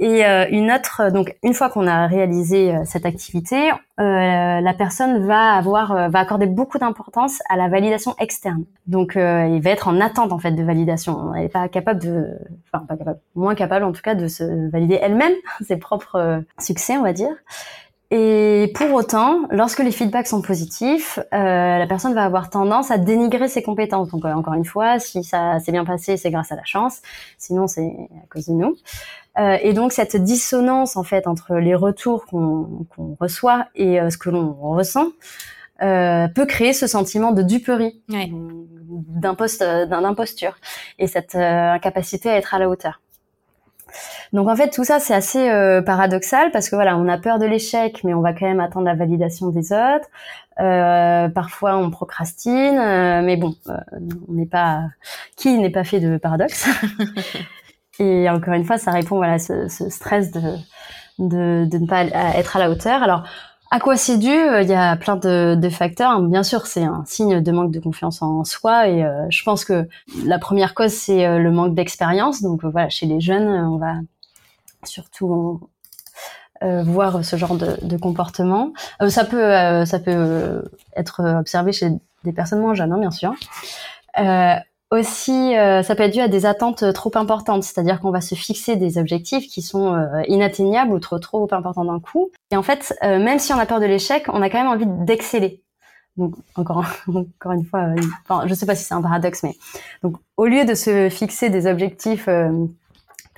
Et une autre donc une fois qu'on a réalisé cette activité, la personne va avoir va accorder beaucoup d'importance à la validation externe. Donc il va être en attente en fait de validation. Elle n'est pas capable de enfin pas capable, moins capable en tout cas de se valider elle-même <laughs> ses propres succès on va dire. Et pour autant, lorsque les feedbacks sont positifs, euh, la personne va avoir tendance à dénigrer ses compétences. Donc euh, encore une fois, si ça s'est bien passé, c'est grâce à la chance. Sinon, c'est à cause de nous. Euh, et donc cette dissonance en fait entre les retours qu'on reçoit et euh, ce que l'on ressent euh, peut créer ce sentiment de duperie, ouais. d'imposture, et cette incapacité à être à la hauteur. Donc en fait tout ça c'est assez euh, paradoxal parce que voilà on a peur de l'échec mais on va quand même attendre la validation des autres. Euh, parfois on procrastine euh, mais bon on n'est pas qui n'est pas fait de paradoxe? <laughs> Et encore une fois ça répond voilà ce, ce stress de, de de ne pas être à la hauteur. Alors à quoi c'est dû? Il y a plein de, de facteurs. Bien sûr, c'est un signe de manque de confiance en soi, et je pense que la première cause c'est le manque d'expérience. Donc voilà, chez les jeunes, on va surtout euh, voir ce genre de, de comportement. Euh, ça peut, euh, ça peut être observé chez des personnes moins jeunes, hein, bien sûr. Aussi, ça peut être dû à des attentes trop importantes, c'est-à-dire qu'on va se fixer des objectifs qui sont inatteignables ou trop trop importants d'un coup. Et en fait, même si on a peur de l'échec, on a quand même envie d'exceller. Donc encore, <laughs> encore une fois, enfin, je sais pas si c'est un paradoxe, mais donc au lieu de se fixer des objectifs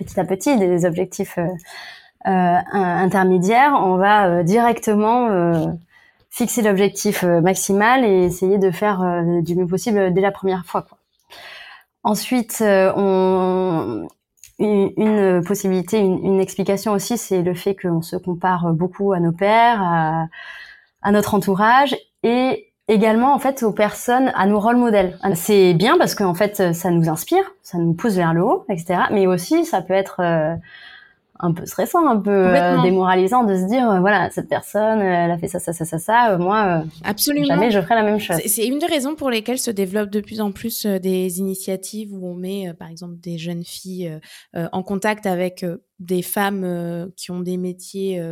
petit à petit des objectifs euh, euh, intermédiaires, on va euh, directement fixer l'objectif maximal et essayer de faire du mieux possible dès la première fois. Quoi. Ensuite, on, une, possibilité, une, explication aussi, c'est le fait qu'on se compare beaucoup à nos pères, à, à, notre entourage et également en fait aux personnes, à nos rôles modèles. C'est bien parce qu'en fait ça nous inspire, ça nous pousse vers le haut, etc. Mais aussi ça peut être euh, un peu stressant, un peu euh, démoralisant de se dire euh, voilà cette personne elle a fait ça ça ça ça ça, moi
absolument
jamais je ferai la même chose.
C'est une des raisons pour lesquelles se développent de plus en plus des initiatives où on met par exemple des jeunes filles en contact avec des femmes qui ont des métiers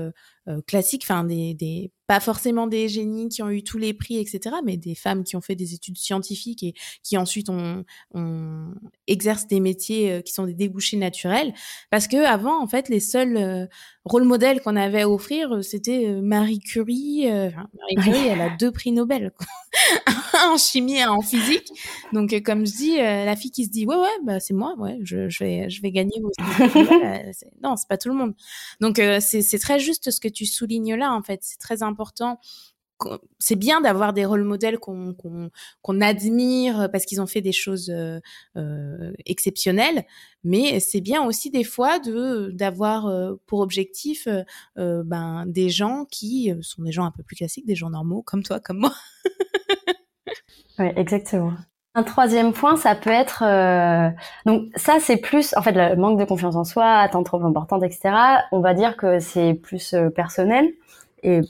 classiques, enfin des, des pas forcément des génies qui ont eu tous les prix, etc., mais des femmes qui ont fait des études scientifiques et qui ensuite ont, ont exercent des métiers euh, qui sont des débouchés naturels. Parce que avant, en fait, les seuls euh, rôles modèles qu'on avait à offrir, euh, c'était Marie Curie. Marie Curie, elle a deux prix Nobel, <laughs> en chimie et en physique. Donc, comme je dis, la fille qui se dit, ouais, ouais, bah, c'est moi, ouais, je, je, vais, je vais gagner non, c'est pas tout le monde. Donc, c'est très juste ce que tu soulignes là, en fait. C'est très important c'est bien d'avoir des rôles modèles qu'on admire parce qu'ils ont fait des choses euh, euh, exceptionnelles, mais c'est bien aussi des fois d'avoir euh, pour objectif ben des gens qui sont des gens un peu plus classiques, des gens normaux comme toi, comme moi. <laughs>
oui, exactement. Un troisième point, ça peut être donc ça c'est plus en fait le manque de confiance en soi, attente trop importante, etc. On va dire que c'est plus personnel et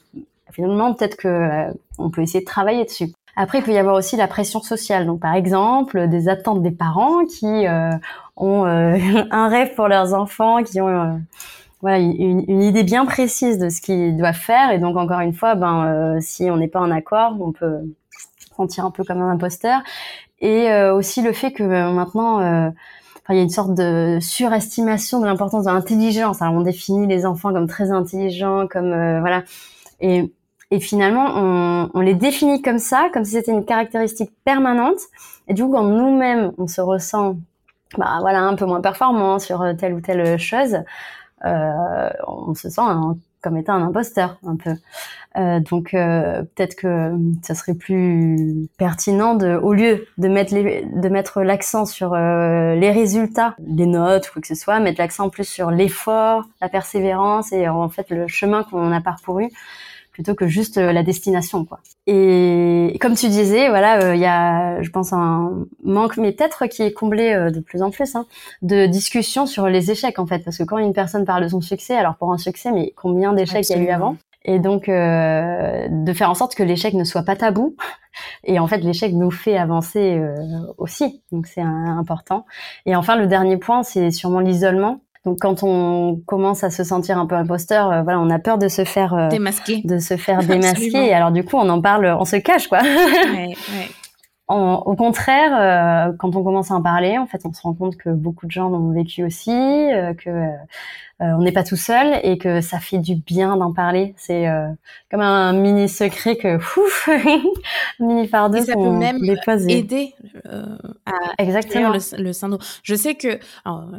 finalement, peut-être que euh, on peut essayer de travailler dessus. Après, il peut y avoir aussi la pression sociale. Donc, par exemple, des attentes des parents qui euh, ont euh, <laughs> un rêve pour leurs enfants, qui ont voilà une, idée bien précise de ce qu'ils doivent faire. Et donc, encore une fois, ben, si on n'est pas en accord, on peut se sentir un peu comme un imposteur. Et aussi le fait que maintenant, il y a une sorte de surestimation de l'importance de l'intelligence. Alors, on définit les enfants comme très intelligents, comme voilà. Et et finalement, on, on, les définit comme ça, comme si c'était une caractéristique permanente. Et du coup, quand nous-mêmes, on se ressent, bah voilà, un peu moins performant sur telle ou telle chose, euh, on se sent comme étant un imposteur, un peu. Euh, donc euh, peut-être que ça serait plus pertinent de, au lieu de mettre de mettre l'accent sur euh, les résultats, les notes ou quoi que ce soit, mettre l'accent plus sur l'effort, la persévérance et en fait le chemin qu'on a parcouru plutôt que juste euh, la destination quoi. Et comme tu disais, voilà, euh, il y a, je pense, un manque, mais peut-être qui est comblé euh, de plus en plus, hein, de discussion sur les échecs en fait, parce que quand une personne parle de son succès, alors pour un succès, mais combien d'échecs il y a eu avant? Et donc de faire en sorte que l'échec ne soit pas tabou. Et en fait, l'échec nous fait avancer aussi, donc c'est important. Et enfin, le dernier point, c'est sûrement l'isolement. Donc quand on commence à se sentir un peu imposteur, euh, voilà, on a peur de se faire
euh, démasquer,
de se faire <laughs> démasquer. Et alors du coup, on en parle, on se cache quoi. ouais, <laughs> ouais. au contraire, euh, quand on commence à en parler, en fait, on se rend compte que beaucoup de gens l'ont vécu aussi, que on n'est pas tout seul et que ça fait du bien d'en parler. C'est euh, comme un mini secret que, ouf, <laughs> mini fardeau.
ça peut même aider euh, à
exactement
le, le, syndrome. Je sais que, alors,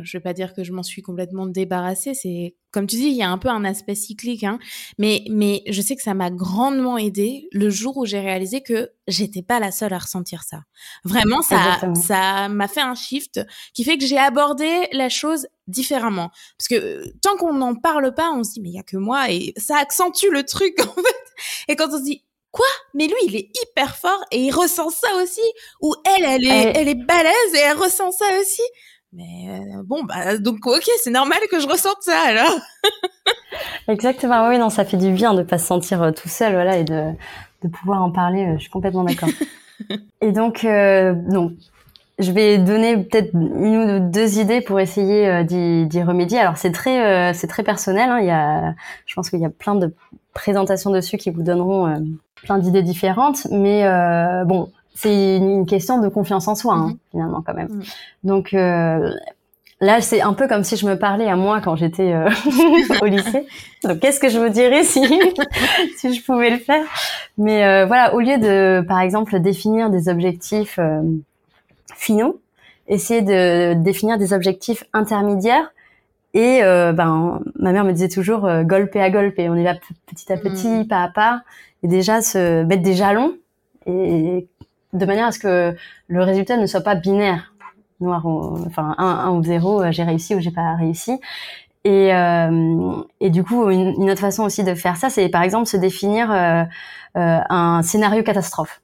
je vais pas dire que je m'en suis complètement débarrassée. C'est comme tu dis, il y a un peu un aspect cyclique, hein, mais mais je sais que ça m'a grandement aidé le jour où j'ai réalisé que j'étais pas la seule à ressentir ça. Vraiment, ça ça m'a fait un shift qui fait que j'ai abordé la chose différemment. Parce que euh, tant qu'on n'en parle pas, on se dit mais il y a que moi et ça accentue le truc <laughs> en fait. Et quand on se dit quoi? Mais lui il est hyper fort et il ressent ça aussi ou elle elle est elle, est balèze et elle ressent ça aussi. Mais euh, bon bah donc ok c'est normal que je ressente ça alors. <laughs>
Exactement oui non ça fait du bien de pas se sentir euh, tout seul voilà et de de pouvoir en parler je suis complètement d'accord. <laughs> et donc donc je vais donner peut-être une ou deux idées pour essayer euh, d'y remédier. Alors c'est très euh, c'est très personnel. Hein. Il y a, je pense qu'il y a plein de présentations dessus qui vous donneront euh, plein d'idées différentes. Mais bon, c'est une, question de confiance en soi hein, mm-hmm. finalement quand même. Mm. Donc là c'est un peu comme si je me parlais à moi quand j'étais <laughs> au lycée. Donc qu'est-ce que je me dirais si <laughs> si je pouvais le faire? Mais voilà, au lieu de par exemple définir des objectifs finaux, essayer de définir des objectifs intermédiaires. Et euh, ben, ma mère me disait toujours euh, golpe à golpe, et on est là petit à petit, mm. pas à pas, et déjà se mettre des jalons, et de manière à ce que le résultat ne soit pas binaire, noir ou, enfin 1, ou 0, euh, j'ai réussi ou j'ai pas réussi. Et, euh, et du coup, une, une, autre façon aussi de faire ça, c'est par exemple se définir euh, un scénario catastrophe.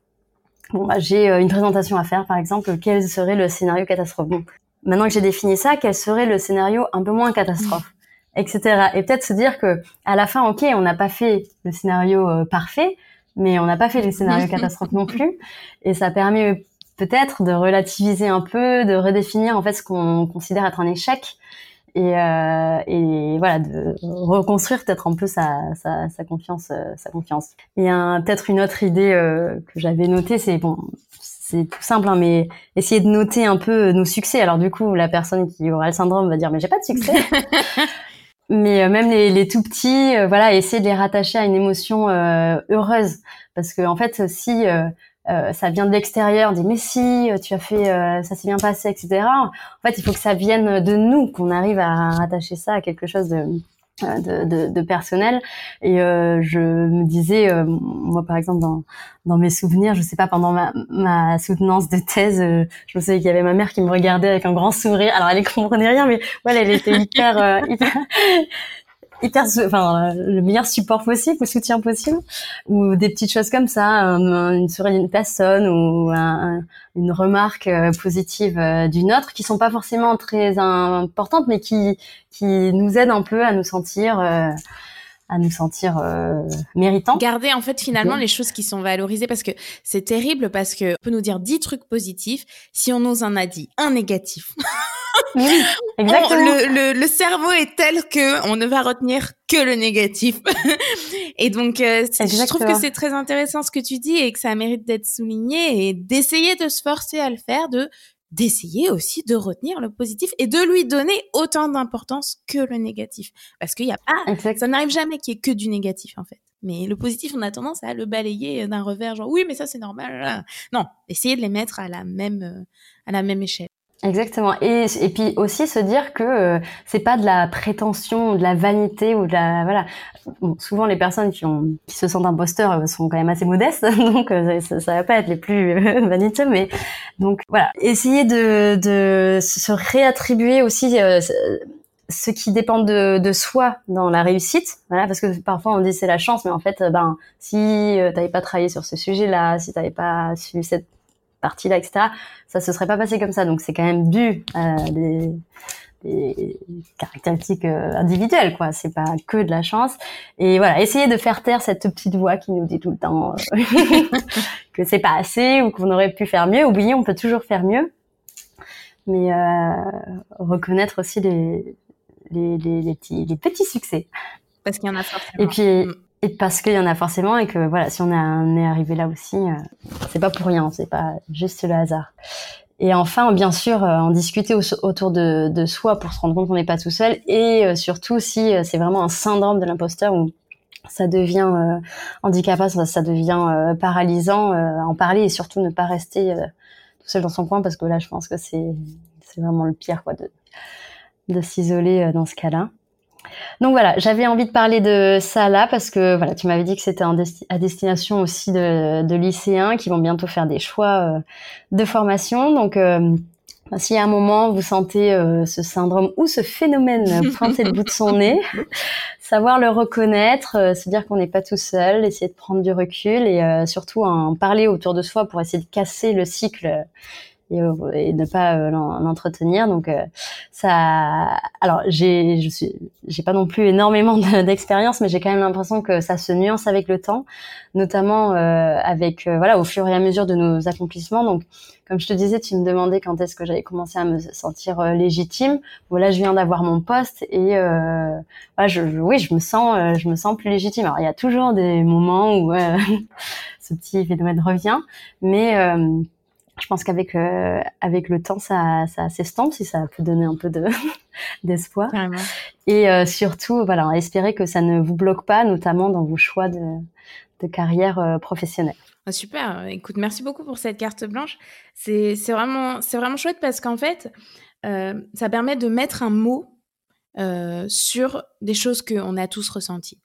Bon, bah, j'ai euh, une présentation à faire, par exemple, quel serait le scénario catastrophe. Bon, Maintenant que j'ai défini ça, quel serait le scénario un peu moins catastrophe etc. Et peut-être se dire que à la fin, ok, on n'a pas fait le scénario euh, parfait, mais on n'a pas fait le scénario catastrophe non plus, et ça permet peut-être de relativiser un peu, de redéfinir en fait ce qu'on considère être un échec, et, euh, et voilà de reconstruire peut-être un peu sa, sa, sa confiance euh, sa confiance. Et peut-être une autre idée euh, que j'avais notée c'est bon c'est tout simple hein, mais essayer de noter un peu nos succès. Alors du coup la personne qui aura le syndrome va dire mais j'ai pas de succès. <laughs> Mais même les, les tout petits voilà essayer de les rattacher à une émotion heureuse. Parce que en fait si euh, ça vient de l'extérieur, on dit mais si tu as fait, euh, ça s'est bien passé, etc. En fait, il faut que ça vienne de nous, qu'on arrive à rattacher ça à quelque chose de euh, de, de, de personnel et je me disais moi par exemple dans, dans mes souvenirs je sais pas pendant ma, ma soutenance de thèse je me souviens qu'il y avait ma mère qui me regardait avec un grand sourire alors elle ne comprenait rien mais voilà elle était hyper <laughs> hyper hyper, enfin, le meilleur support possible, le soutien possible, ou des petites choses comme ça, une souris d'une personne ou une remarque euh, positive euh, d'une autre, qui sont pas forcément très importantes, mais qui qui nous aident un peu à nous sentir euh, à nous sentir euh, méritants.
Garder en fait finalement les choses qui sont valorisées parce que c'est terrible parce que on peut nous dire 10 trucs positifs si on nous en a dit un négatif. <laughs>
Oui, <laughs> exactement.
le, le, le, cerveau est tel que on ne va retenir que le négatif. <laughs> et donc euh, je trouve que c'est très intéressant ce que tu dis et que ça mérite d'être souligné et d'essayer de se forcer à le faire de d'essayer aussi de retenir le positif et de lui donner autant d'importance que le négatif. Parce qu'il y a pas, ça n'arrive jamais qu'il y ait que du négatif, en fait. Mais le positif, on a tendance à le balayer d'un revers, genre oui, mais ça c'est normal. Non, essayer de les mettre à la même, euh, à la même échelle.
Exactement. Et, et puis aussi se dire que euh, c'est pas de la prétention, de la vanité ou de la voilà. souvent les personnes qui ont qui se sentent imposteurs euh, sont quand même assez modestes, <laughs> donc euh, ça, ça, va pas être les plus vaniteux, mais donc voilà. Essayer de de se réattribuer aussi ce qui dépend de, de soi dans la réussite, voilà, parce que parfois on dit c'est la chance, mais en fait, ben si tu t'avais pas travaillé sur ce sujet-là, si t'avais pas suivi cette partie-là, etc. Ça se serait pas passé comme ça. Donc c'est quand même dû à des, des caractéristiques euh, individuelles, quoi. C'est pas que de la chance. Et voilà, essayer de faire taire cette petite voix qui nous dit tout le temps euh, <laughs> que c'est pas assez ou qu'on aurait pu faire mieux. Oubliez, on peut toujours faire mieux. Mais euh, reconnaître aussi les, les, les, les, petits, les petits succès.
Parce qu'il y en a forcément.
Et puis, mm. Parce qu'il y en a forcément et que voilà, si on est arrivé là aussi, euh, c'est pas pour rien, c'est pas juste le hasard. Et enfin, bien sûr, euh, en discuter autour de, soi pour se rendre compte qu'on n'est pas tout seul et euh, surtout si c'est vraiment un syndrome de l'imposteur où ça devient handicapant, ça, devient paralysant, en parler et surtout ne pas rester tout seul dans son coin parce que là, je pense que c'est vraiment le pire quoi de s'isoler dans ce cas-là. Donc voilà, j'avais envie de parler de ça là parce que voilà, tu m'avais dit que c'était à destination aussi de, lycéens qui vont bientôt faire des choix euh, de formation. Donc euh, si à un moment vous sentez euh, ce syndrome ou ce phénomène <laughs> pointer le bout de son nez, savoir le reconnaître, se dire qu'on n'est pas tout seul, essayer de prendre du recul et surtout en parler autour de soi pour essayer de casser le cycle et, euh, et ne pas euh, l'entretenir. Donc euh, ça, alors j'ai, je suis, j'ai pas non plus énormément d'expérience, mais j'ai quand même l'impression que ça se nuance avec le temps, notamment avec voilà au fur et à mesure de nos accomplissements. Donc comme je te disais, tu me demandais quand est-ce que j'avais commencé à me sentir légitime. Voilà, je viens d'avoir mon poste et euh, voilà, je, oui, je me sens, je me sens plus légitime. Alors il y a toujours des moments où <laughs> ce petit phénomène revient, mais je pense qu'avec euh, avec le temps, ça, ça s'estompe, si ça peut donner un peu de <laughs> d'espoir. Et euh, surtout, voilà, espérer que ça ne vous bloque pas, notamment dans vos choix de, de carrière euh, professionnelle.
Ah, super. Écoute, merci beaucoup pour cette carte blanche. C'est vraiment c'est vraiment chouette parce qu'en fait, ça permet de mettre un mot sur des choses qu'on a tous ressenties.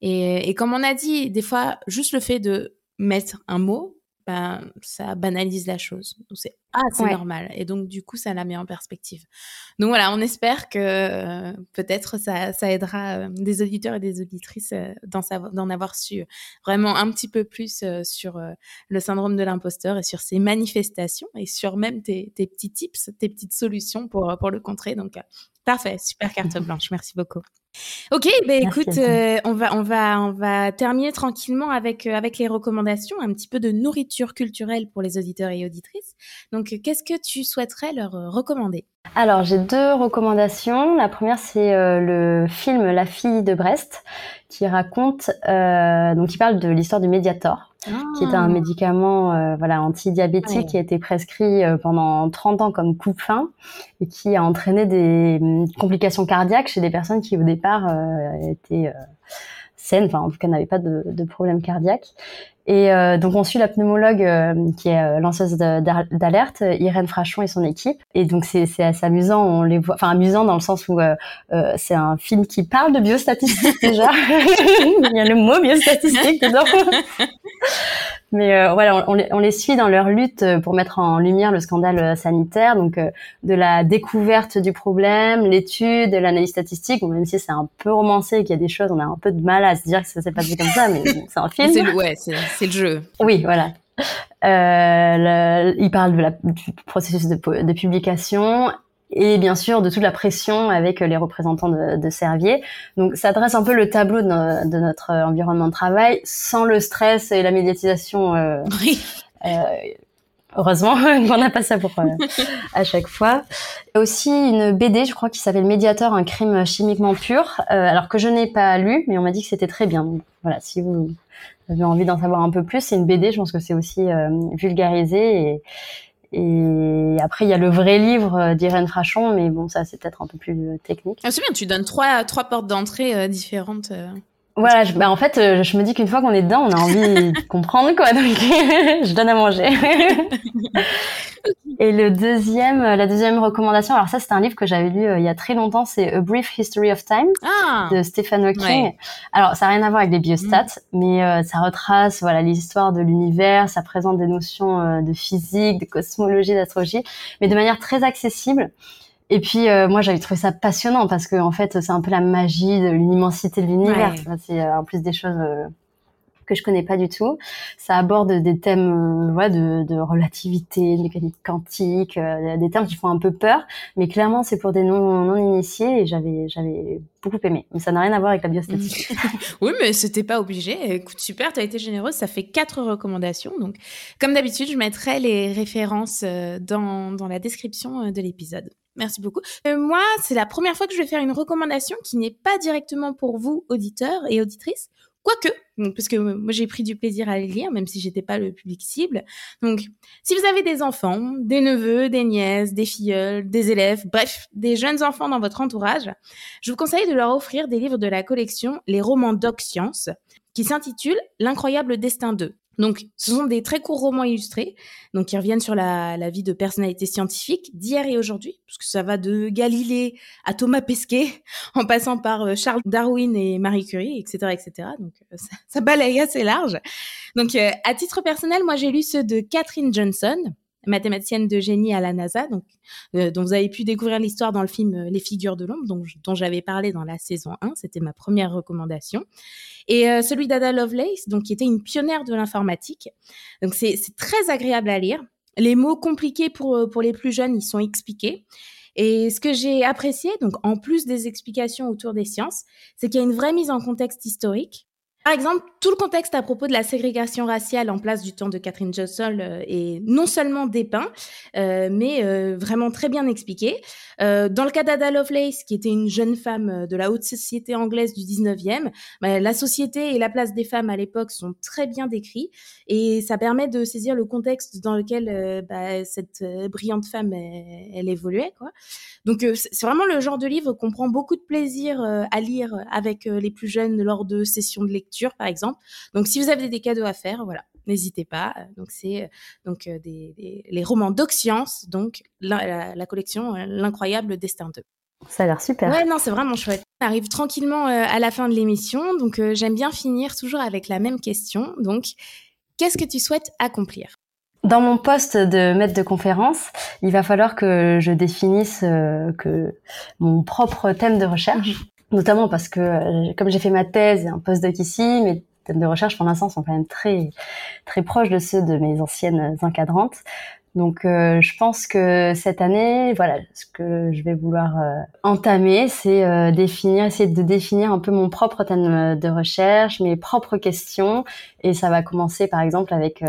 Et, et comme on a dit, des fois, juste le fait de mettre un mot, ben, ça banalise la chose. c'est ah, c'est normal. Et donc, du coup, ça la met en perspective. Donc voilà, on espère que euh, peut-être ça, ça aidera euh, des auditeurs et des auditrices euh, d'en avoir su vraiment un petit peu plus sur le syndrome de l'imposteur et sur ses manifestations et sur même tes, tes, petits tips, tes petites solutions pour, pour le contrer. Donc, parfait, super carte <laughs> blanche. Merci beaucoup. Ok, ben écoute, euh, on va on va on va terminer tranquillement avec euh, avec les recommandations, un petit peu de nourriture culturelle pour les auditeurs et auditrices. Donc, qu'est-ce que tu souhaiterais leur recommander?
Alors, j'ai deux recommandations. La première, c'est euh, le film La fille de Brest, qui raconte, euh, donc qui parle de l'histoire du Mediator, qui est un ah. médicament euh, voilà antidiabétique qui a été prescrit euh, pendant 30 ans comme coupe-fin et qui a entraîné des hum, complications cardiaques chez des personnes qui au départ étaient enfin en tout cas n'avaient pas de, de problème cardiaque. Et euh, donc on suit la pneumologue euh, qui est euh, lanceuse d'alerte, Irène Frachon et son équipe. Et donc c'est assez amusant, on les voit, enfin amusant dans le sens où c'est un film qui parle de biostatistique déjà. <laughs> Il y a le mot biostatistique dedans. Mais euh, voilà, on, on, les, suit dans leur lutte euh, pour mettre en lumière le scandale euh, sanitaire, donc de la découverte du problème, l'étude, l'analyse statistique. même si c'est un peu romancé et qu'il y a des choses, on a un peu de mal à se dire que ça s'est passé comme ça, mais c'est un film.
C'est le, ouais, c'est le jeu.
Oui, voilà. Euh, il parle de la, du processus de, de publication et bien sûr de toute la pression avec les représentants de, de Servier. Donc ça dresse un peu le tableau de, de, notre environnement de travail sans le stress et la médiatisation. Euh, oui. Euh, heureusement <laughs> qu'on n'a pas ça pour euh, à chaque fois. Aussi une BD, je crois, qui s'appelle Médiateur, un crime chimiquement pur, euh, alors que je n'ai pas lu, mais on m'a dit que c'était très bien. Donc voilà, si vous avez envie d'en savoir un peu plus, c'est une BD. Je pense que c'est aussi euh, vulgarisé et et après, il y a le vrai livre euh, d'Irène Frachon, mais bon, ça, c'est peut-être un peu plus euh, technique.
Ah, c'est bien, tu donnes trois, trois portes d'entrée euh, différentes.
Voilà, je, bah en fait, je me dis qu'une fois qu'on est dedans, on a envie <laughs> de comprendre, quoi. Donc, <laughs> je donne à manger. <laughs> Et le deuxième, la deuxième recommandation, alors ça c'est un livre que j'avais lu euh, il y a très longtemps, c'est A Brief History of Time ah, de Stephen Hawking. Alors ça n'a rien à voir avec les biostats, mm. mais euh, ça retrace voilà l'histoire de l'univers, ça présente des notions euh, de physique, de cosmologie, d'astrologie, mais de manière très accessible. Et puis moi j'avais trouvé ça passionnant parce que en fait c'est un peu la magie de l'immensité de l'univers. C'est en plus des choses que je connais pas du tout. Ça aborde des thèmes euh, de, de, relativité, de mécanique quantique, euh, des termes qui font un peu peur, mais clairement c'est pour des non, non initiés et j'avais j'avais beaucoup aimé. Mais ça n'a rien à voir avec la biostatistique. <laughs>
oui, mais c'était pas obligé. Écoute, super, tu as été généreuse. Ça fait quatre recommandations. Donc, comme d'habitude, je mettrai les références euh, dans, dans la description de l'épisode. Merci beaucoup. moi, c'est la première fois que je vais faire une recommandation qui n'est pas directement pour vous, auditeurs et auditrices, Quoique, parce que moi j'ai pris du plaisir à les lire, même si j'étais pas le public cible. Donc, si vous avez des enfants, des neveux, des nièces, des filleuls, des élèves, bref, des jeunes enfants dans votre entourage, je vous conseille de leur offrir des livres de la collection Les romans Doc Science, qui s'intitule L'incroyable destin d'eux. Donc, ce sont des très courts romans illustrés, donc qui reviennent sur la, vie de personnalités scientifiques d'hier et aujourd'hui, parce que ça va de Galilée à Thomas Pesquet, <laughs> en passant par euh, Charles Darwin et Marie Curie, etc., etc. Donc, euh, ça, ça balaye assez large. Donc, euh, à titre personnel, moi, j'ai lu ceux de Catherine Johnson, mathématicienne de génie à la NASA, donc dont vous avez pu découvrir l'histoire dans le film Les Figures de l'ombre, dont, j'avais parlé dans la saison 1. C'était ma première recommandation et euh, celui d'Ada Lovelace, donc qui était une pionnière de l'informatique. Donc c'est très agréable à lire. Les mots compliqués pour, euh, pour les plus jeunes, ils sont expliqués. Et ce que j'ai apprécié, donc en plus des explications autour des sciences, c'est qu'il y a une vraie mise en contexte historique. Par exemple, tout le contexte à propos de la ségrégation raciale en place du temps de Catherine Johnson euh, est non seulement dépeint, euh, mais euh, vraiment très bien expliqué. dans le cas d'Ada Lovelace, qui était une jeune femme de la haute société anglaise du 19e, bah, la société et la place des femmes à l'époque sont très bien décrits et ça permet de saisir le contexte dans lequel bah, cette brillante femme évoluait. Donc c'est vraiment le genre de livre qu'on prend beaucoup de plaisir à lire avec les plus jeunes lors de sessions de lecture par exemple. Donc, si vous avez des cadeaux à faire, voilà, n'hésitez pas. Donc, c'est euh, donc euh, des, les romans d'Oxiance, donc la, collection euh, L'incroyable destin 2.
Ça a l'air super.
Ouais, non, c'est vraiment chouette. On arrive tranquillement à la fin de l'émission, donc j'aime bien finir toujours avec la même question. Donc, qu'est-ce que tu souhaites accomplir?
Dans mon poste de maître de conférence, il va falloir que je définisse que mon propre thème de recherche notamment parce que euh, comme j'ai fait ma thèse et un postdoc ici, mes thèmes de recherche pour l'instant sont quand même très très proches de ceux de mes anciennes encadrantes. Donc, euh, je pense que cette année, voilà, ce que je vais vouloir euh, entamer, c'est euh, définir, essayer de définir un peu mon propre thème de recherche, mes propres questions, et ça va commencer, par exemple, avec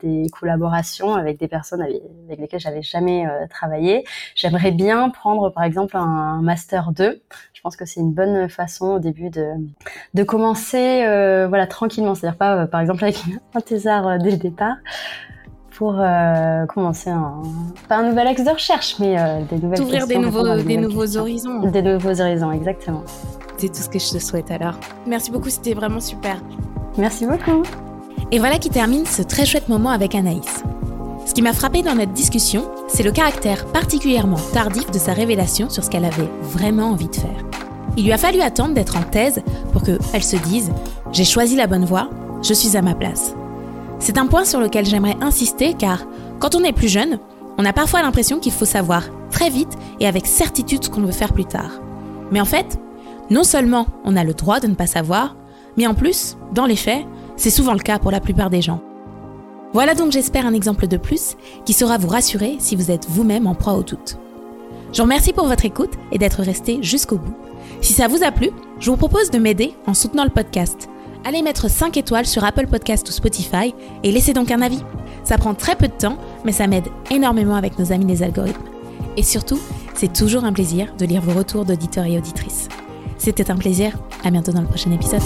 des collaborations avec des personnes avec, lesquelles j'avais jamais travaillé. J'aimerais bien prendre, par exemple, un, master 2. Je pense que c'est une bonne façon au début de de commencer, voilà, tranquillement, c'est-à-dire pas, par exemple, avec <laughs> un thésard dès le départ pour euh, commencer un, pas un nouvel axe de recherche, mais euh, des nouvelles
Ouvrir des nouveaux, des nouveaux horizons.
Des nouveaux horizons, exactement.
C'est tout ce que je te souhaite alors. Merci beaucoup, c'était vraiment super.
Merci beaucoup.
Et voilà qui termine ce très chouette moment avec Anaïs. Ce qui m'a frappé dans notre discussion, c'est le caractère particulièrement tardif de sa révélation sur ce qu'elle avait vraiment envie de faire. Il lui a fallu attendre d'être en thèse pour qu'elle se dise ⁇ J'ai choisi la bonne voie, je suis à ma place ⁇ c'est un point sur lequel j'aimerais insister car quand on est plus jeune, on a parfois l'impression qu'il faut savoir très vite et avec certitude ce qu'on veut faire plus tard. Mais en fait, non seulement on a le droit de ne pas savoir, mais en plus, dans les faits, c'est souvent le cas pour la plupart des gens. Voilà donc j'espère un exemple de plus qui saura vous rassurer si vous êtes vous-même en proie au doute. Je vous remercie pour votre écoute et d'être resté jusqu'au bout. Si ça vous a plu, je vous propose de m'aider en soutenant le podcast allez mettre 5 étoiles sur Apple Podcast ou Spotify et laissez donc un avis. Ça prend très peu de temps, mais ça m'aide énormément avec nos amis les algorithmes. Et surtout, c'est toujours un plaisir de lire vos retours d'auditeurs et auditrices. C'était un plaisir, à bientôt dans le prochain épisode.